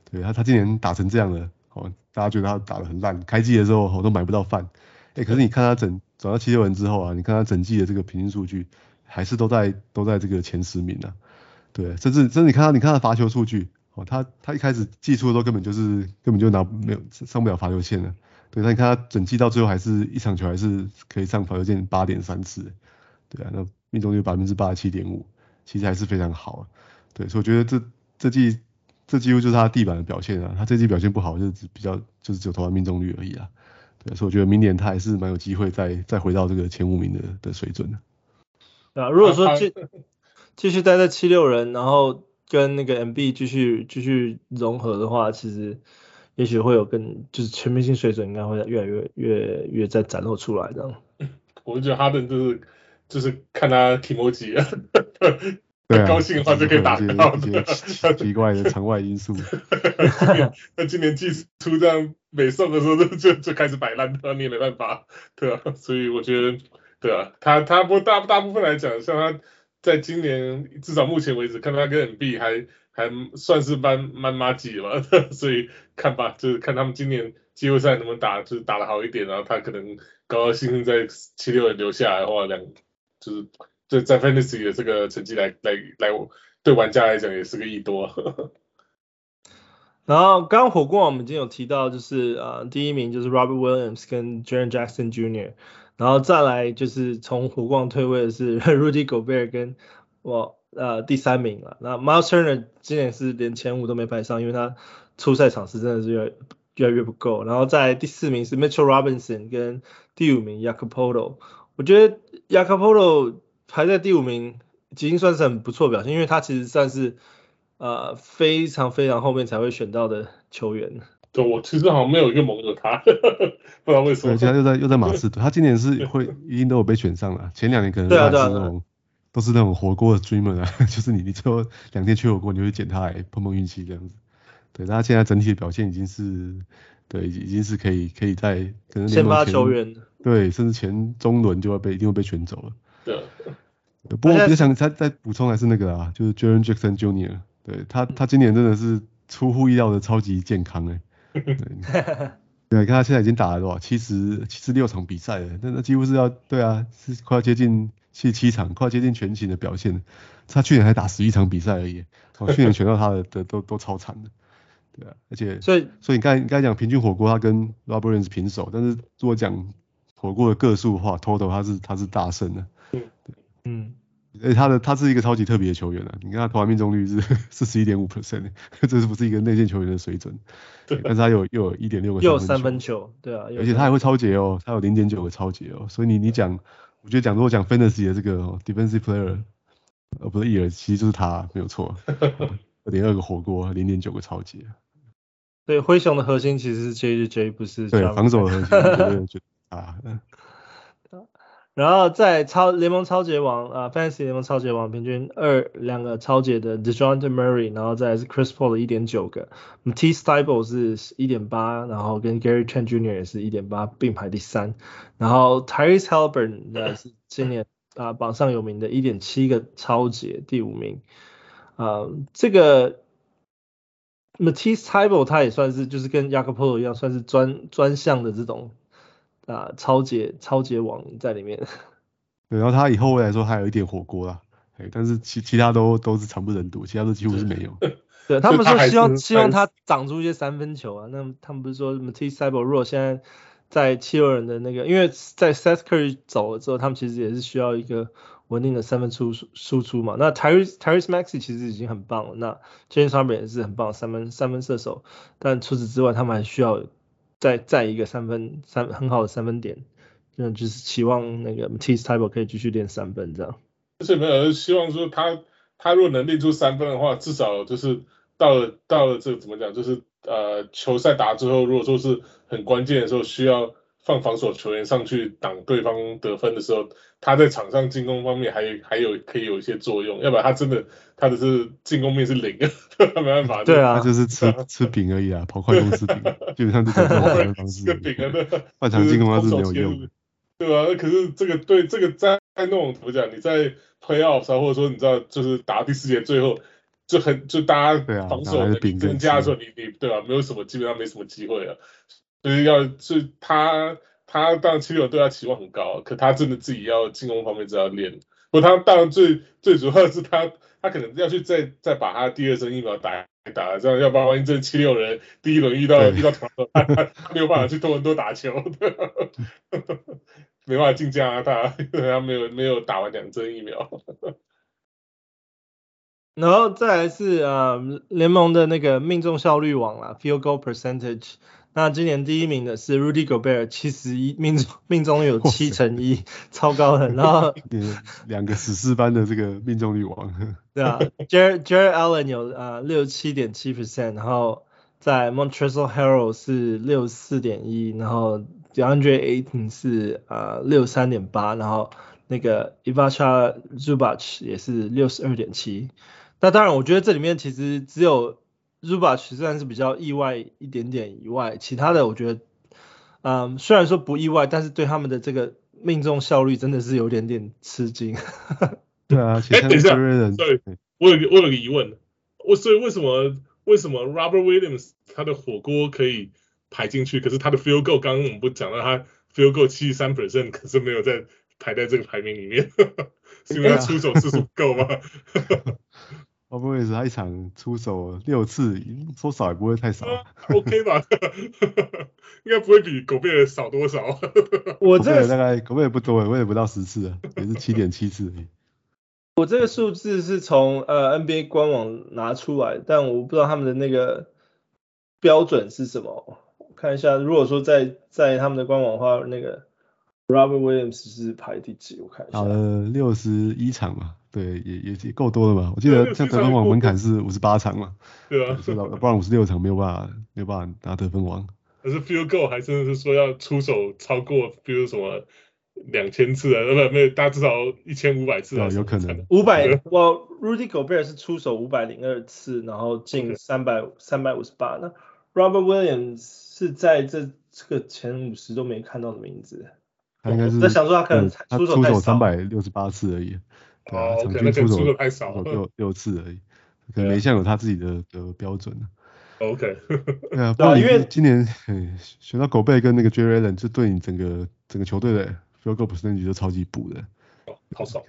对他他今年打成这样了，哦，大家觉得他打得很烂，开季的时候我都买不到饭，哎，可是你看他整转到七六人之后啊，你看他整季的这个平均数据还是都在都在这个前十名啊，对，甚至甚至你看他你看他罚球数据，哦，他他一开始季初的时候根本就是根本就拿没有上不了罚球线了，对，但你看他整季到最后还是一场球还是可以上罚球线八点三次。对啊，那命中率百分之八十七点五，其实还是非常好啊。对，所以我觉得这这季这几乎就是他地板的表现啊。他这季表现不好，就是比较就是只有投篮命中率而已啊。对，所以我觉得明年他还是蛮有机会再再回到这个前五名的的水准的。啊，如果说继继续待在七六人，然后跟那个 Embiid 继续继续融合的话，其实也许会有更就是全明星水准应该会越来越越越再展露出来这样。*laughs* 我就觉得哈登就是就是看他提摩吉啊，*laughs* 对啊，高兴的话就可以打到奇，奇怪的场外因素。那今年季初这样美送的时候就就就开始摆烂，那你也没办法，对啊，所以我觉得，对啊，他他不大大部分来讲，像他在今年至少目前为止，看他跟 NB 还还算是蛮蛮麻吉了，所以看吧，就是看他们今年季后赛能不能打，就是打得好一点，然后他可能高高兴兴在七六人留下来的话，两就是就在 Fantasy 的这个成绩来来来，对玩家来讲也是个亿多。*laughs* 然后刚火锅我们已经有提到，就是呃第一名就是 Robert Williams 跟 Jaren Jackson Jr.，然后再来就是从火锅退位的是 *laughs* Rudy Gobert 跟我呃第三名了。那 Miles Turner 今年是连前五都没排上，因为他初赛场次真的是越越来越不够。然后在第四名是 Mitchell Robinson 跟第五名 Jakob Poeltl。我觉得 Poeltl 排在第五名已经算是很不错表现，因为他其实算是。呃，非常非常后面才会选到的球员。对，我其实好像没有一个蒙着他，*laughs* 不知道为什么。对，他又在又在马刺队，他今年是会一定都有被选上了。前两年可能还是那种，都是那种火锅的 dreamer 啊，*laughs* 就是你你最后两天缺火锅，你就会捡他来碰碰运气这样子。对，但他现在整体的表现已经是，对，已经是可以可以在可能先发球员。对，甚至前中轮就会被一定会被选走了。对。不过我比较想再再补充还是那个啊，就是 Jaren Jackson Jr. 对他，他今年真的是出乎意料的超级健康哎。*laughs* 对，对，你看他现在已经打了多少？七十七十六场比赛了，那那几乎是要对啊，是快要接近七十七场，快要接近全勤的表现。他去年还打十一场比赛而已，哦，去年全到他的的都都超惨的。对啊，而且所以所以你刚才你刚才讲平均火锅，他跟 Robert Williams 平手，但是如果讲火锅的个数的话，Total 他是他是大胜的。对，嗯。诶，他的他是一个超级特别的球员啊！你看他投篮命中率是四十一点五 percent，*laughs* 这是不是一个内线球员的水准？*laughs* 对，但是他有又有一点六个又有三分球，对啊，而且他还会超节哦，他有零点九个超节哦，所以你你讲，我觉得讲如果讲 fantasy 的这个、哦、defensive player，呃不是 year，其实就是他没有错，*laughs* 二点二个火锅，零点九个超节。对，灰熊的核心其实是 JJJ，不是对防守的核心，我觉得就啊。嗯然后在超联盟超级王啊，Fantasy 联盟超级王平均二两个抄截的 Dejounte Murray，然后再是 Chris Paul 的一点九个，Matisse Thybulle 是一点八，然后跟 Gary Trent Jr. 也是一点八并排第三，然后 Tyrese Haliburton 的是今年啊榜上有名的一点七个抄截第五名，啊这个 Matisse Thybulle 他也算是就是跟 y a k u p o 一样算是专专项的这种。啊，超级超级王在里面。*laughs* 对，然后他以后来说还有一点火锅啦，哎，但是其其他都都是惨不忍睹，其他都几乎是没有。对，*laughs* *laughs* 他们说希望希望他长出一些三分球啊，那他们不是说 Matisse Thybulle 如果现在在七六人的那个，因为在 Seth Curry 走了之后，他们其实也是需要一个稳定的三分出输出嘛。那 Tyrese Tyrese Maxey 其实已经很棒了，那 James Harden 也是很棒三分三分射手，但除此之外，他们还需要。再再一个三分三很好的三分点，那，就是期望那个，Tis Table 可以继续练三分这样。而且没有希望说他他如果能练出三分的话，至少就是到了到了这个怎么讲，就是呃球赛打之后，如果说是很关键的时候需要。放防守球员上去挡对方得分的时候，他在场上进攻方面还有还有可以有一些作用，要不然他真的他的是进攻面是零，*laughs* 没办法。对啊，他就是吃吃饼而已啊，*laughs* 跑快攻吃饼，基本上是这种方式。吃饼啊，对。半场进攻他是没有用的。对啊，可是这个对这个在在那种怎么讲？你在 playoffs 啊，或者说你知道就是打第四节最后就很就大家防守增加的时候，你你对吧？没有什么基本上没什么机会啊。所以要是他他当然七六人对他期望很高，可他真的自己要进攻方面就要练。不过他当然最最主要的是他他可能要去再再把他第二针疫苗打一打，这样要不然万一这七六人第一轮遇到遇到团队，他他没有办法去多伦多打球，没办法进加拿大，因为他没有没有打完两针疫苗。然后再来是呃联盟的那个命中效率网啦，Field Goal Percentage。那今年第一名的是 Rudy Gobert，七十一命中命中率有七成一，超高的。然后两个史诗般的这个命中率王。对啊，Jarrett Jarrett Allen 有啊六七点七 percent，然后在 Montrezl Harrell 是六四点一，然后 DeAndre Ayton 是啊六三点八，然后那个 Ivica Zubac 也是六十二点七。那当然，我觉得这里面其实只有。Zubac 虽然是比较意外一点点以外，其他的我觉得，嗯，虽然说不意外，但是对他们的这个命中效率真的是有点点吃惊。*laughs* 对啊，哎，等一下，对，我有我有个疑问，我所以为什么为什么 Robert Williams 他的火锅可以排进去，可是他的 Field Goal 刚刚我们不讲到他 Field Goal 七十三 percent，可是没有在排在这个排名里面，*laughs* 是因为他出手次数不够吗？*laughs* 会不会是他一场出手六次，说少也不会太少。啊、OK 吧？*laughs* 应该不会比狗贝少多少。我这个大概狗贝不多，我也不到十次，也是七点七次。*laughs* 我这个数字是从呃 NBA 官网拿出来，但我不知道他们的那个标准是什么。我看一下，如果说在在他们的官网的话，那个 Robert Williams 是排第几？我看一下。呃，六十一场嘛。对，也也也够多了吧。我记得像得分王门槛是五十八场嘛。*laughs* 对啊，不然五十六场没有办法，没有办法拿得分王。可是 Field Goal 还真的是说要出手超过，比如什么两千次啊，呃不，没有，大概至少一千五百次啊。有可能。五百，我 Rudy Gobert 是出手五百零二次，然后进三百三百五十八。那 Robert Williams 是在这这个前五十都没看到的名字。他应该是。在想说他可能出手太少。三百六十八次而已。对啊，场均出手太少，六六次而已，可能每项有他自己的的标准 OK。对啊，*laughs* 不过因为今年选到狗贝跟那个 Jarrett Allen，就对你整个整个球队的 field goal percentage 就超级补的。哦，好少。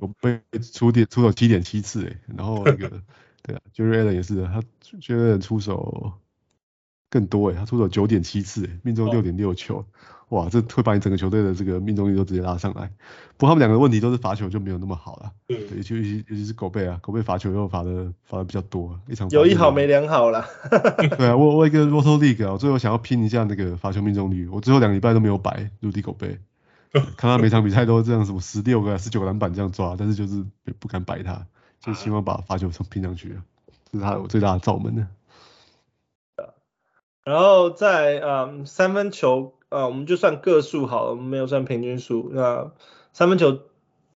狗贝出点出手七点七次哎，然后那个 *laughs* 对啊，Jarrett Allen 也是的，他 Jarrett Allen 出手更多哎，他出手九点七次哎，命中六点六球。哇，这会把你整个球队的这个命中率都直接拉上来。不过他们两个问题都是罚球就没有那么好了。对，尤其尤其是狗贝啊，狗贝罚球又罚的罚的比较多，一场有一好没两好啦。*laughs* 对啊，我我一个 Roto League 啊，我最后想要拼一下那个罚球命中率，我最后两个礼拜都没有摆 Rudy 狗贝，*laughs* 看他每场比赛都这样什么十六个、十九个篮板这样抓，但是就是不敢摆他，就希望把罚球从拼上去啊，这是他我最大的罩门呢。然后在嗯三分球。啊，我们就算个数好了，我们没有算平均数。那三分球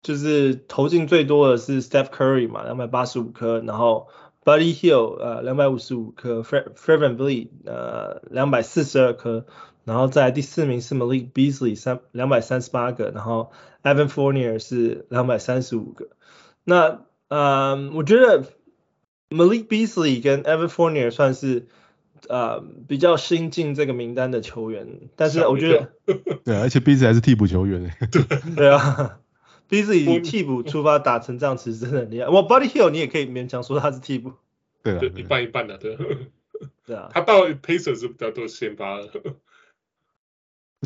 就是投进最多的是 Steph Curry 嘛，两百八十五颗，然后 Buddy Hill 呃两百五十五颗，Fred VanVleet 呃两百四十二颗，然后在第四名是 Malik Beasley 三两百三十八个，然后 Evan Fournier 是两百三十五个。那嗯，我觉得 Malik Beasley 跟 Evan Fournier 算是。呃，比较新进这个名单的球员，但是我觉得，*laughs* 对啊，而且 Beasley 还是替补球员对对啊，*laughs* Beasley 以替补出发打成这样，其实真的很厉害。我 Buddy Hield 你也可以勉强说他是替补，*laughs* 对啊，一半一半的，对，对啊，他到 Pacers 是比较多先发的。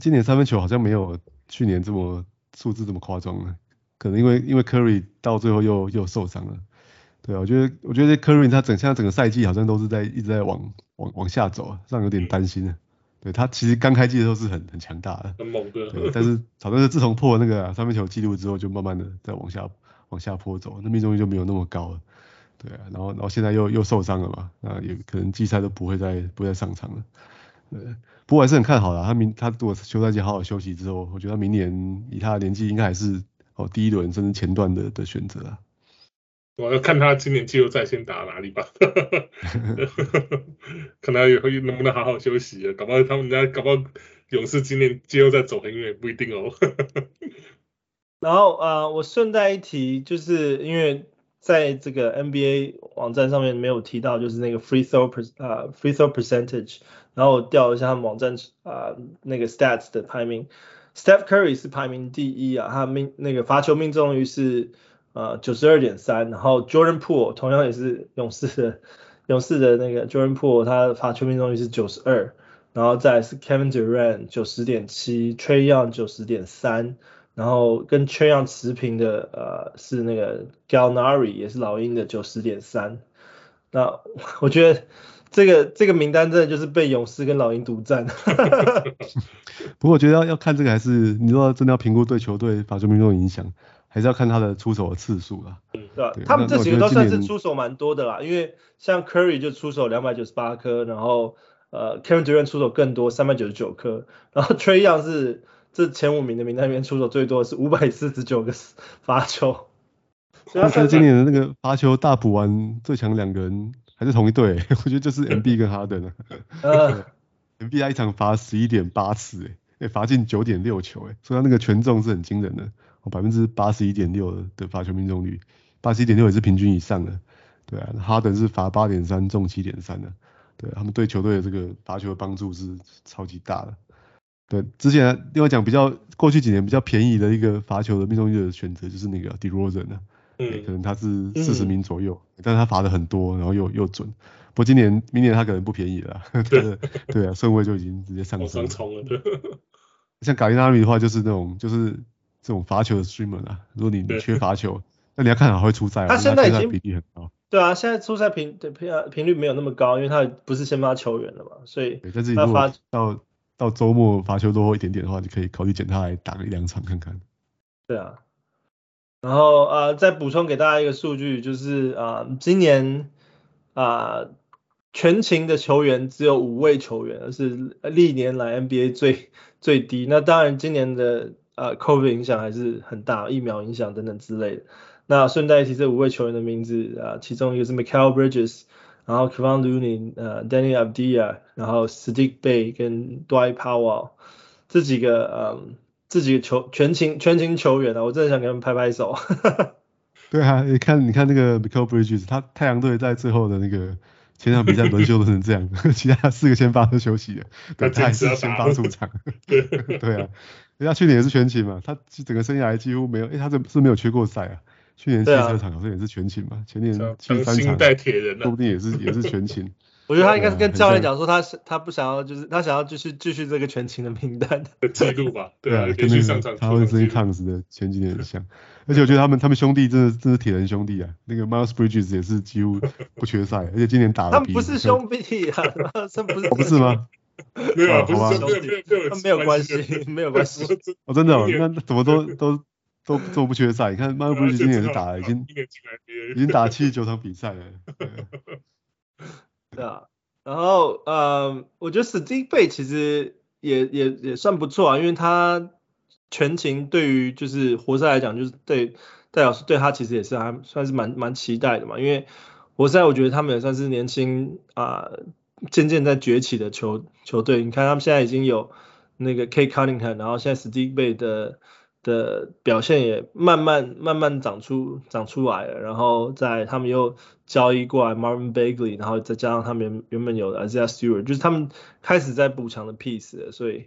今年三分球好像没有去年这么数字这么夸张了，可能因为因为 Curry 到最后又又受伤了。对啊，我觉得我觉得 Curry 他整现在整个赛季好像都是在一直在往往往下走，让有点担心了。对，他其实刚开季的时候是很很强大的，很猛的。对，但是好像是自从破了那个三分球纪录之后，就慢慢的在往下往下坡走，那命中率就没有那么高了。对啊，然后然后现在又又受伤了嘛，那也可能季赛都不会再不会再上场了。对，不过还是很看好的，他明他如果休赛季好好休息之后，我觉得他明年以他的年纪应该还是哦第一轮甚至前段的的选择啊。我要看他今年季后赛先打哪里吧，看他以后能不能好好休息啊？搞不好他们家搞不好勇士今年季后赛走很远，不一定哦。然后啊、呃，我顺带一提，就是因为在这个 NBA 网站上面没有提到，就是那个 free throw per 啊、uh, free throw percentage，然后我调了一下他们网站啊、uh, 那个 stats 的排名，Steph Curry 是排名第一啊，他命那个罚球命中率是。呃，九十二点三，然后 Jordan Poole 同样也是勇士的勇士的那个 Jordan Poole，他罚球命中率是九十二，然后再是 Kevin Durant 九十点七，Trey Young 九十点三，然后跟 Trey Young 持平的呃是那个 Galnari 也是老鹰的九十点三，那我觉得这个这个名单真的就是被勇士跟老鹰独占。*laughs* 不过我觉得要要看这个还是你说真的要评估对球队罚球命中影响，还是要看他的出手的次数啊。嗯，对吧？他们这几个都算是出手蛮多的啦，因为像 Curry 就出手两百九十八颗，然后呃 Kevin Durant 出手更多三百九十九颗，然后 Trae Young 是这前五名的名单里面出手最多的是五百四十九个罚球。我觉得今年的那个罚球大补完最强两个人还是同一队，我觉得就是 MB 跟哈登啊。*laughs* 呃 *laughs* MB 一场罚十一点八次，哎，罚进九点六球，哎，所以他那个权重是很惊人的，百分之八十一点六的罚球命中率，八十一点六也是平均以上的，对啊，哈登是罚八点三中七点三的，对，他们对球队的这个罚球的帮助是超级大的，对，之前另外讲比较过去几年比较便宜的一个罚球的命中率的选择就是那个 DeRozan 啊，嗯，可能他是四十名左右，嗯、但是他罚的很多，然后又又准。不过今年、明年他可能不便宜了，*laughs* 对 *laughs* 对啊，顺位就已经直接上升了。像卡利纳米的话，就是那种就是这种罚球的 streamer 啊。如果你缺罚球，那你要看好会出赛。他现在已经比例很高。对啊，现在出赛频对频频率没有那么高，因为他不是先发球员了嘛，所以。对，但是如果到到周末罚球多一点点的话，就可以考虑捡他来打个一两场看看。对啊。然后啊、呃，再补充给大家一个数据，就是啊、呃，今年啊。呃全勤的球员只有五位球员，而是历年来 NBA 最最低。那当然，今年的呃 COVID 影响还是很大，疫苗影响等等之类的。那顺带一提，这五位球员的名字啊，其中一个是 Mikal Bridges，然后 Kevon Looney，呃，Deni Avdija，然后 Saddiq Bey 跟 Dwight Powell 这几个嗯，这几个球全勤全勤球员啊，我真的想给他们拍拍手。*laughs* 对啊，你看你看那个 mikael Bridges，他太阳队在最后的那个。前场比赛轮休都成这样，*laughs* 其他四个先发都休息了，对，他还是先发出场。*laughs* 对对啊，人家去年也是全勤嘛，他整个生涯几乎没有，哎、欸，他这是没有缺过赛啊。去年汽车场好像也是全勤嘛，前年去三场，说不定也是也是全勤。我觉得他应该是跟教练讲说他，他他不想要，就是他想要继续继续这个全勤的名单 *laughs* 的记录吧。*laughs* 对啊，跟那个他们跟 Towns 的前几年很像。而且我觉得他们他们兄弟真的真是铁人兄弟啊。那个 Miles Bridges 也是几乎不缺赛，*laughs* 而且今年打的。他们不是兄弟啊，这不是不是吗？没有，不是兄弟，没有关系，没有关系。哦，真的哦，那怎么都都都都不缺赛？你看 Miles Bridges 今年也是打了已经已经打七十九场比赛了。对啊。然后，呃，我觉得 Saddiq Bey 其实也也也算不错啊，因为他全勤对于就是活塞来讲，就是对戴老师对他其实也是还算是蛮蛮期待的嘛，因为活塞我觉得他们也算是年轻啊，渐渐在崛起的球球队。你看他们现在已经有那个 K. Cunningham，然后现在 Saddiq Bey 的。的表现也慢慢慢慢长出长出来了，然后在他们又交易过来 Marvin Bagley，然后再加上他们原本有的 Isaiah Stewart，就是他们开始在补强的 piece 了，所以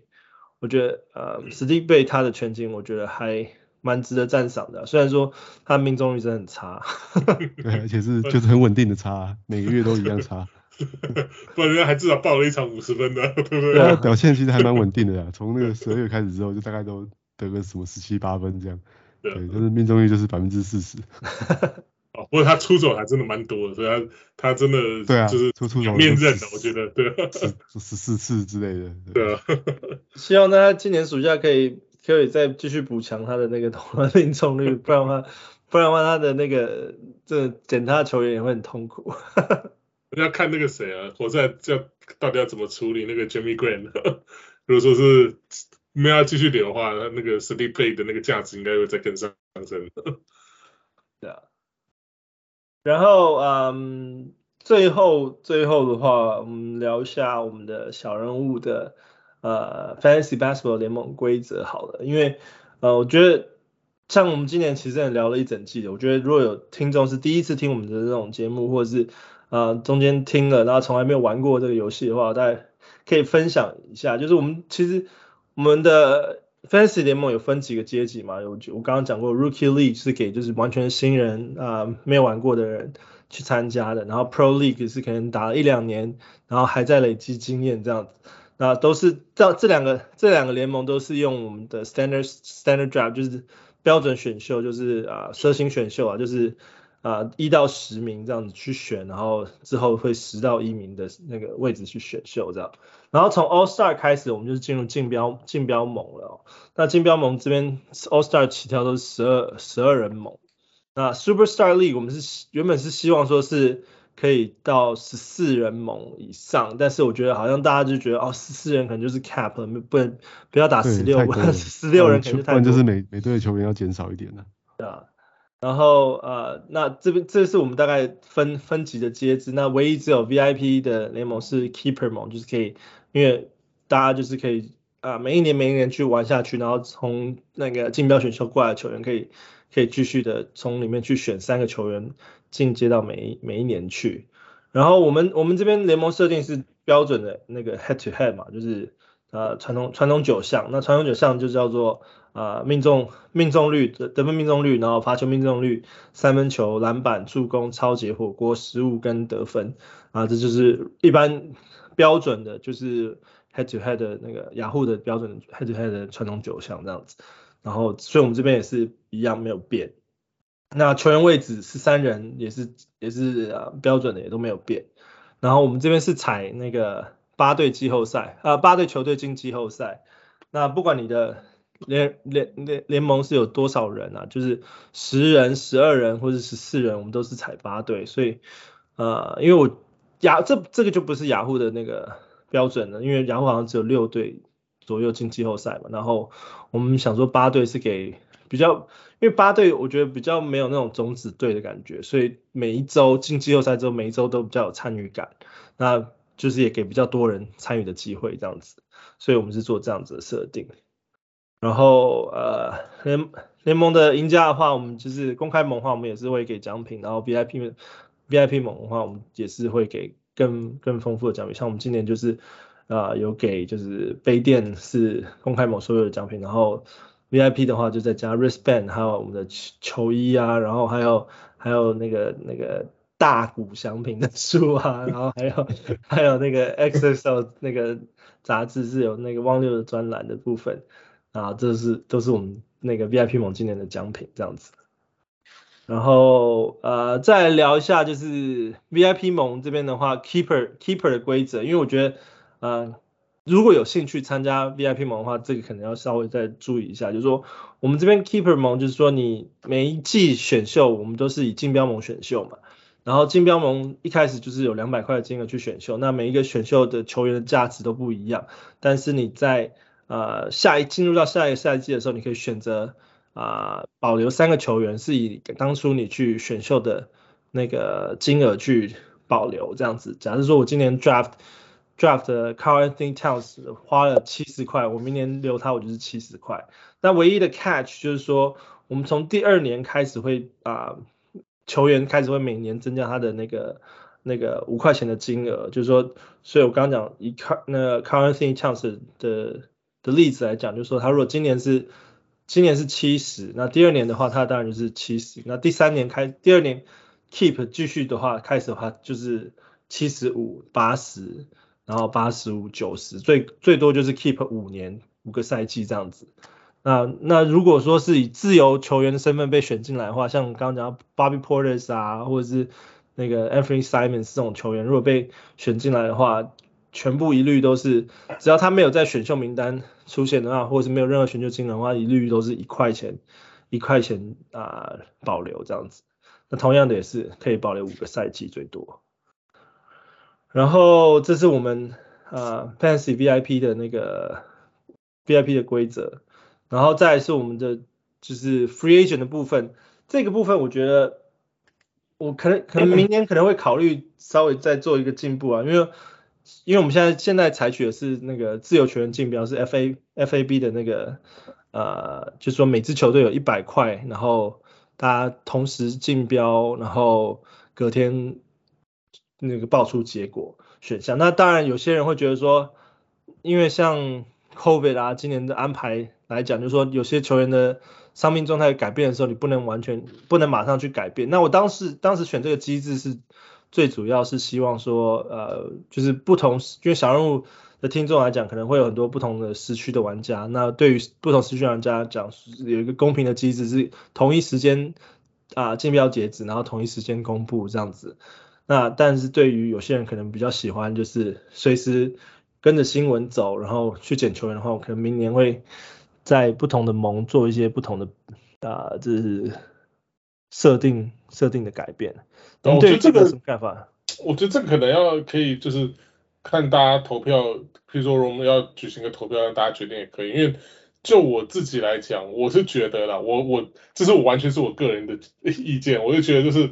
我觉得呃 Saddiq Bey 他的全勤我觉得还蛮值得赞赏的，虽然说他命中率真的很差，*laughs* 对，而且是就是很稳定的差，每个月都一样差，*laughs* 不然人家还至少报了一场五十分的，对不对？对，表现其实还蛮稳定的呀，从那个十二月开始之后就大概都。得个什么十七八分这样，对，但是命中率就是百分之四十。*laughs* 哦，不过他出手还真的蛮多的，所以他他真的对啊，就是出出手面刃的，我觉得对，十十四次之类的。对 *laughs* 啊，*laughs* 希望他今年暑假可以可以再继续补强他的那个投篮命中率，不然的话不然的话他的那个这捡他的球员也会很痛苦。要看那个谁啊，活塞这到底要怎么处理那个 Jerami Grant，如果说是。没有继续留的话，那个 Saddiq Bey 的那个价值应该会再更上升。对啊。然后嗯，最后最后的话，我们聊一下我们的小人物的呃 Fantasy Basketball 联盟规则好了，因为呃我觉得像我们今年其实也聊了一整季的，我觉得如果有听众是第一次听我们的这种节目，或者是呃中间听了然后从来没有玩过这个游戏的话，大家可以分享一下，就是我们其实。我们的 Fantasy 联盟有分几个阶级嘛？有我刚刚讲过，Rookie League 是给就是完全新人啊、没有玩过的人去参加的。然后 Pro League 是可能打了一两年，然后还在累积经验这样子。那都是这这两个这两个联盟都是用我们的 Standard Standard Draft，就是标准选秀，就是啊，蛇形选秀啊，就是啊一到十名这样子去选，然后之后会十到一名的那个位置去选秀这样。然后从 All Star 开始，我们就是进入竞标竞标盟了哦。那竞标盟这边 All Star 起跳都是十二十二人盟。那 Superstar League 我们是原本是希望说是可以到十四人盟以上，但是我觉得好像大家就觉得哦十四人可能就是 cap，了不能不要打十六，十六人可能就就是每每队的球员要减少一点了。对啊。然后呃，那这边这是我们大概分分级的阶制，那唯一只有 VIP 的联盟是 Keeper 盟，就是可以。因为大家就是可以啊，每一年每一年去玩下去，然后从那个竞标选秀过来的球员，可以可以继续的从里面去选三个球员进阶到每一每一年去。然后我们我们这边联盟设定是标准的那个 head to head 嘛，就是呃传统传统九项，那传统九项就叫做啊、呃、命中命中率得得分命中率，然后罚球命中率、三分球、篮板、助攻、超级、火锅、失误跟得分啊，这就是一般。标准的就是 head to head 的那个雅虎的标准 head to head 的传统九项这样子，然后所以我们这边也是一样没有变。那球员位置是三人，也是也是啊标准的也都没有变。然后我们这边是采那个八队季后赛啊八队球队进季后赛。那不管你的联联联联盟是有多少人啊，就是十人、十二人或者十四人，我们都是采八队。所以呃因为我。雅这这个就不是雅虎的那个标准了，因为雅虎好像只有六队左右进季后赛嘛，然后我们想说八队是给比较，因为八队我觉得比较没有那种种子队的感觉，所以每一周进季后赛之后，每一周都比较有参与感，那就是也给比较多人参与的机会这样子，所以我们是做这样子的设定。然后呃联联盟的赢家的话，我们就是公开盟的话，我们也是会给奖品，然后 VIP。VIP 盟的话，我们也是会给更更丰富的奖品，像我们今年就是啊、有给就是杯垫是公开盟所有的奖品，然后 VIP 的话就再加 wristband，还有我们的球衣啊，然后还有还有那个那个大谷翔平的书啊，*laughs* 然后还有还有那个 XXL 那个杂志是有那个汪六的专栏的部分啊，这是都是我们那个 VIP 盟今年的奖品这样子。然后呃，再聊一下就是 VIP 盟这边的话，Keeper Keeper 的规则，因为我觉得呃，如果有兴趣参加 VIP 盟的话，这个可能要稍微再注意一下，就是说我们这边 Keeper 盟就是说你每一季选秀我们都是以竞标盟选秀嘛，然后竞标盟一开始就是有两百块的金额去选秀，那每一个选秀的球员的价值都不一样，但是你在呃下一进入到下一个赛季的时候，你可以选择。啊、保留三个球员是以当初你去选秀的那个金额去保留这样子。假设说我今年 draft draft Carl Anthony Towns 花了七十块，我明年留他我就是七十块。那唯一的 catch 就是说，我们从第二年开始会啊、球员开始会每年增加他的那个那个五块钱的金额。就是说，所以我刚刚讲以 Car 那 Karl-Anthony Towns 的的例子来讲，就是说他如果今年是今年是七十，那第二年的话，它当然就是七十。那第三年开，第二年 keep 继续的话，开始的话就是七十五、八十，然后八十五、九十，最最多就是 keep 五年，五个赛季这样子。那那如果说是以自由球员的身份被选进来的话，像刚刚讲 Bobby Portis 啊，或者是那个 Anthony Simons 这种球员，如果被选进来的话，全部一律都是，只要他没有在选秀名单出现的话，或者是没有任何选秀金额的话，一律都是一块钱，一块钱啊、保留这样子。那同样的也是可以保留五个赛季最多。然后这是我们啊 fancy VIP 的那个 VIP 的规则，然后再是我们的就是 Free Agent 的部分，这个部分我觉得我可能可能明年可能会考虑稍微再做一个进步啊，因为。因为我们现在现在采取的是那个自由球员竞标，是 F A F A B 的那个呃，就是说每支球队有一百块，然后大家同时竞标，然后隔天那个报出结果选项。那当然有些人会觉得说，因为像 COVID 啊，今年的安排来讲，就是说有些球员的伤病状态改变的时候，你不能完全不能马上去改变。那我当时当时选这个机制是。最主要是希望说，呃，就是不同，因为小人物的听众来讲，可能会有很多不同的时区的玩家。那对于不同时区玩家讲，有一个公平的机制，是同一时间啊竞标截止，然后同一时间公布这样子。那但是对于有些人可能比较喜欢就是随时跟着新闻走，然后去捡球员的话，可能明年会在不同的盟做一些不同的啊，就是设定设定的改变。我觉得这个有什么看法？我觉得这个可能要可以就是看大家投票，譬如说我们要举行个投票让大家决定也可以，因为就我自己来讲，我是觉得啦，我我这是我完全是我个人的意见，我就觉得就是。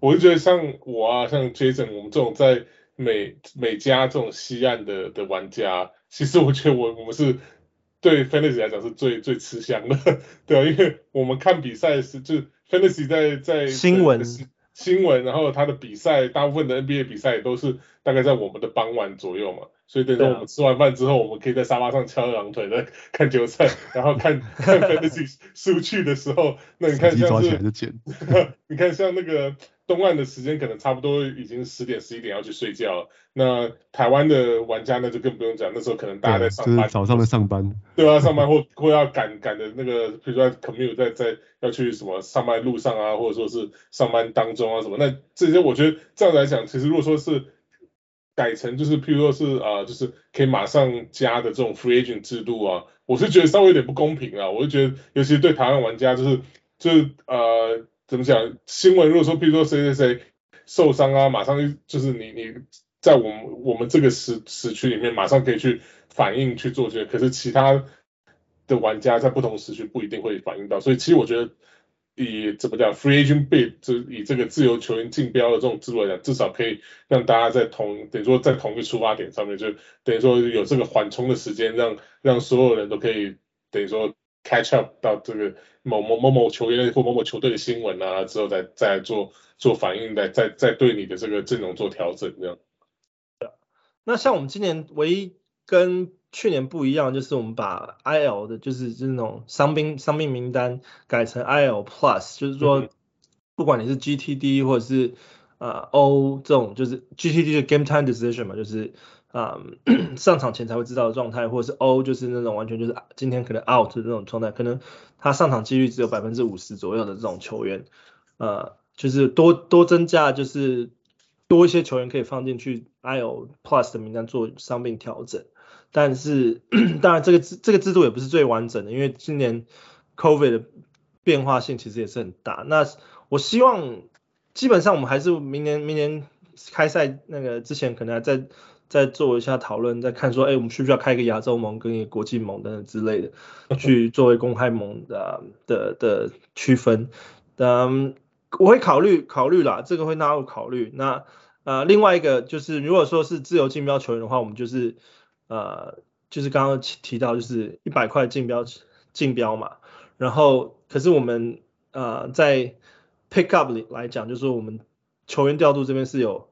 我就觉得像我啊，像 Jason，我们这种在美美加这种西岸的的玩家，其实我觉得我我们是对 Fantasy 来讲是最最吃香的，*laughs* 对啊，因为我们看比赛是就 Fantasy 在在新闻新闻，然后他的比赛大部分的 NBA 比赛也都是大概在我们的傍晚左右嘛，所以等到我们吃完饭之后，我们可以在沙发上翘二郎腿的看球赛，然后看看 *laughs* Fantasy 输去的时候，那你看像是 *laughs* 你看像那个。东岸的时间可能差不多已经十点十一点要去睡觉，那台湾的玩家那就更不用讲，那时候可能大家在上班，就是、早上在上班，*laughs* 对啊，上班或或要赶赶的那个，比如说 commute 在在要去什么上班路上啊，或者说是上班当中啊什么，那这些我觉得这样来讲，其实如果说是改成就是譬如说是啊、呃，就是可以马上加的这种 free agent 制度啊，我是觉得稍微有点不公平啊，我就觉得尤其是对台湾玩家就是就是呃。怎么讲？新闻如果说，比如说谁谁谁受伤啊，马上就是你你在我们我们这个时时区里面，马上可以去反应去做这个。可是其他的玩家在不同时区不一定会反应到，所以其实我觉得以怎么讲，free agent bid 就以这个自由球员竞标的这种制度来讲，至少可以让大家在同等于说在同一个出发点上面，就等于说有这个缓冲的时间，让让所有人都可以等于说。Catch up 到这个某某某某球员或某某球队的新闻啊，之后再再做做反应，再再再对你的这个阵容做调整，这样。那像我们今年唯一跟去年不一样，就是我们把 IL 的，就是就是那种伤兵伤病名单改成 IL Plus，就是说不管你是 GTD 或者是呃 O 这种，就是 GTD 的 Game Time Decision 嘛，就是。啊、*clears throat* 上场前才会知道的状态，或者是 O 就是那种完全就是今天可能 out 的这种状态，可能他上场几率只有百分之五十左右的这种球员，呃，就是多多增加，就是多一些球员可以放进去 IL Plus 的名单做伤病调整。但是 *clears throat* 当然这个制这个制度也不是最完整的，因为今年 COVID 的变化性其实也是很大。那我希望基本上我们还是明年明年开赛那个之前可能还在。再做一下讨论，再看说，哎，我们需不需要开一个亚洲盟跟一个国际盟等等之类的，去作为公开盟的的的区分。嗯，我会考虑考虑啦，这个会纳入考虑。那呃，另外一个就是，如果说是自由竞标球员的话，我们就是呃，就是刚刚提到就是一百块竞标竞标嘛。然后，可是我们呃在 pick up 里来讲，就是我们球员调度这边是有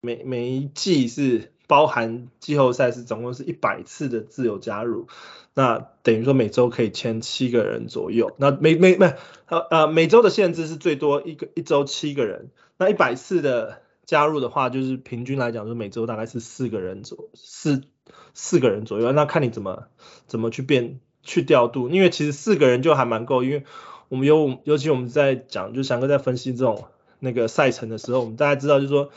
每每一季是。包含季后赛是总共是一百次的自由加入，那等于说每周可以签七个人左右。那每每每呃呃每周的限制是最多一个一周七个人。那一百次的加入的话，就是平均来讲，就每周大概是四个人左四四个人左右。那看你怎么怎么去变去调度，因为其实四个人就还蛮够，因为我们有尤其我们在讲，就翔哥在分析这种那个赛程的时候，我们大家知道就是说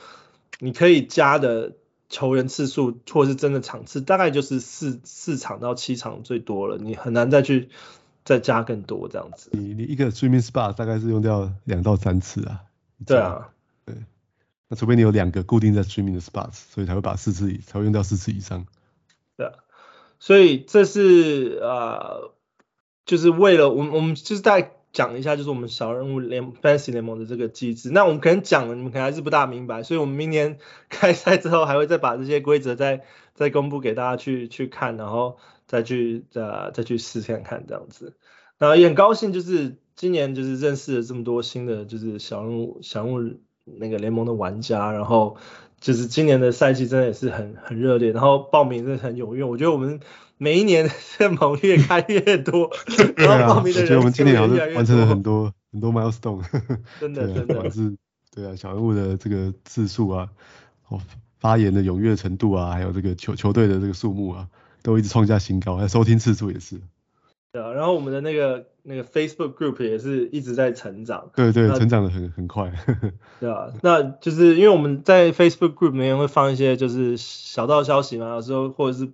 你可以加的。球员次数或是真的场次，大概就是四四场到七场最多了，你很难再去再加更多这样子。你你一个 streaming spot 大概是用掉两到三次啊。对啊，对。那除非你有两个固定在 streaming 的 spots，所以才会把四次以才会用掉四次以上。对啊，所以这是呃，就是为了我们我们就是在。讲一下就是我们小人物联 Fantasy 联盟的这个机制，那我们可能讲了，你们可能还是不大明白，所以我们明年开赛之后还会再把这些规则再 *laughs* 再公布给大家去去看，然后再去再再去试看看这样子。那也很高兴，就是今年就是认识了这么多新的就是小人物小人物那个联盟的玩家，然后就是今年的赛季真的也是很很热烈，然后报名真的很踊跃，我觉得我们。每一年的盟越开越多，*laughs* 然后报名的人越越我觉得我们今年好像完成了很多很多 milestone，真的 *laughs* 真的，不管是对啊小人物的这个次数啊，哦发言的踊跃程度啊，还有这个球球队的这个数目啊，都一直创下新高，还有收听次数也是。对啊，然后我们的那个那个 Facebook group 也是一直在成长。对对，成长的很很快。*laughs* 对啊，那就是因为我们在 Facebook group 里面会放一些就是小道消息嘛，有时候或者是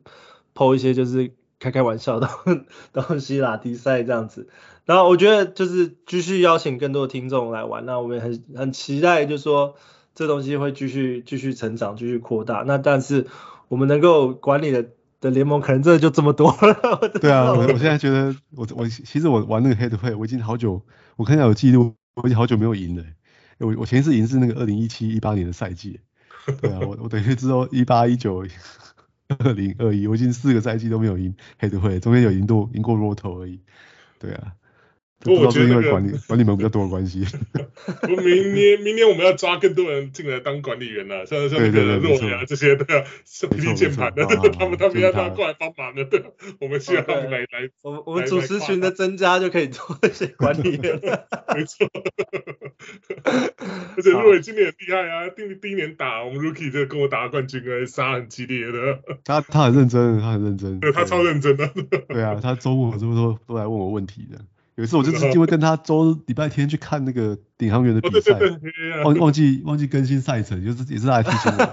po 一些就是开开玩笑的 *laughs* 东西啦，比赛这样子。然后我觉得就是继续邀请更多的听众来玩，那我们很很期待，就是说这东西会继续继续成长，继续扩大。那但是我们能够管理的的联盟可能真的就这么多了。对啊，我我现在觉得我我其实我玩那个 Head Head，我已经好久，我看一下有记录，我已经好久没有赢了。我我前一次赢是那个二零一七一八年的赛季。对啊，我我等于之后一八一九二零二一，我已经四个赛季都没有赢黑德会中间有赢过赢过 Roto 而已。对啊。不过我觉得因为管理 *laughs* 管理们比较多的关系。*laughs* 我明年明年我们要抓更多人进来当管理员了，像像那个诺亚啊这些的，是霹雳键盘的，*laughs* 他们他们要他过来帮忙的，对，我们需要他们来来。我我们主持群的增加就可以做一些管理员。没错。而且洛伟今年也厉害啊，第第一年打我们 Rookie 就跟我打冠军啊，杀很激烈的。他他很认真，他很认真。对，他超认真的。对啊，他周末是不是都都来问我问题的？有一次我就是因为跟他周礼拜天去看那个领航员的比赛，忘忘记忘记更新赛程，就是也是他来提醒我。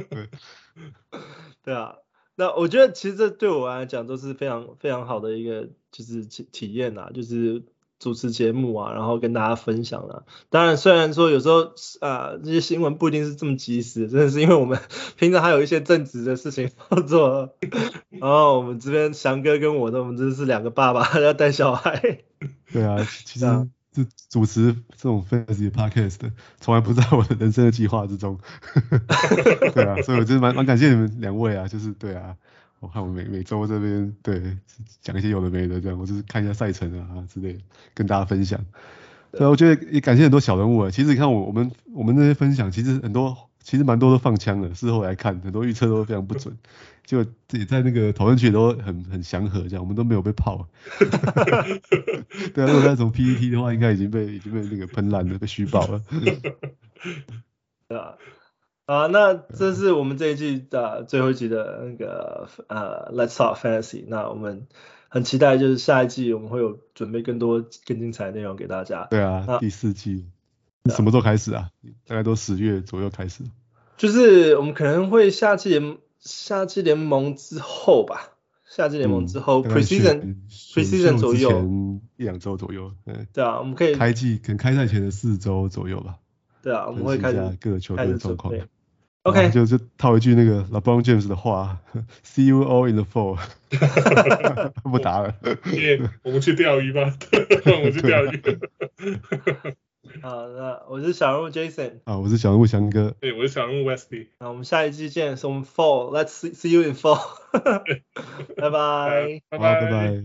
*laughs* 对，*laughs* 对啊，那我觉得其实这对我来讲都是非常非常好的一个就是体体验啊，就是。主持节目啊，然后跟大家分享了。当然，虽然说有时候啊，这些新闻不一定是这么及时，真的是因为我们 *laughs* 平常还有一些正职的事情要做。然后我们这边翔哥跟我的，我们真的是两个爸爸 *laughs* 要带小孩。对啊，其实 *laughs* 这主持这种 fantasy podcast 的，从来不在我的人生的计划之中。对啊，所以我真的蛮蛮感谢你们两位啊，就是对啊。我看我每每周这边对讲一些有的没的这样，我就是看一下赛程啊之类，跟大家分享。对，我觉得也感谢很多小人物啊。其实你看我我们我们那些分享，其实很多其实蛮多都放枪的，事后来看很多预测都非常不准，就自己在那个讨论区都很很祥和这样，我们都没有被泡。*laughs* 对啊，如果在从 PPT 的话，应该已经被已经被那个喷烂了，被虚报了。对啊。啊，那这是我们这一季的最后一集的那个呃，Let's Talk Fantasy。那我们很期待，就是下一季我们会有准备更多更精彩的内容给大家。对啊，那第四季什么时候开始啊？大概都十月左右开始。就是我们可能会夏季联夏季联盟之后吧，夏季联盟之后、嗯、Preseason Preseason 左右，前一两周左右。对，对啊，我们可以开季可能开赛前的四周左右吧。对啊，我们会开始各个球队的状况。OK，就就套一句那个 LeBron James 的话，See you all in the fall。不打了。我们去钓鱼吧，我们去钓鱼。好，那我是小人物 Jason。啊，我是小人物翔哥。对，我是小人物 Wesley。那我们下一季见，是我们 Fall，Let's see see you in fall。拜拜，拜拜，拜拜。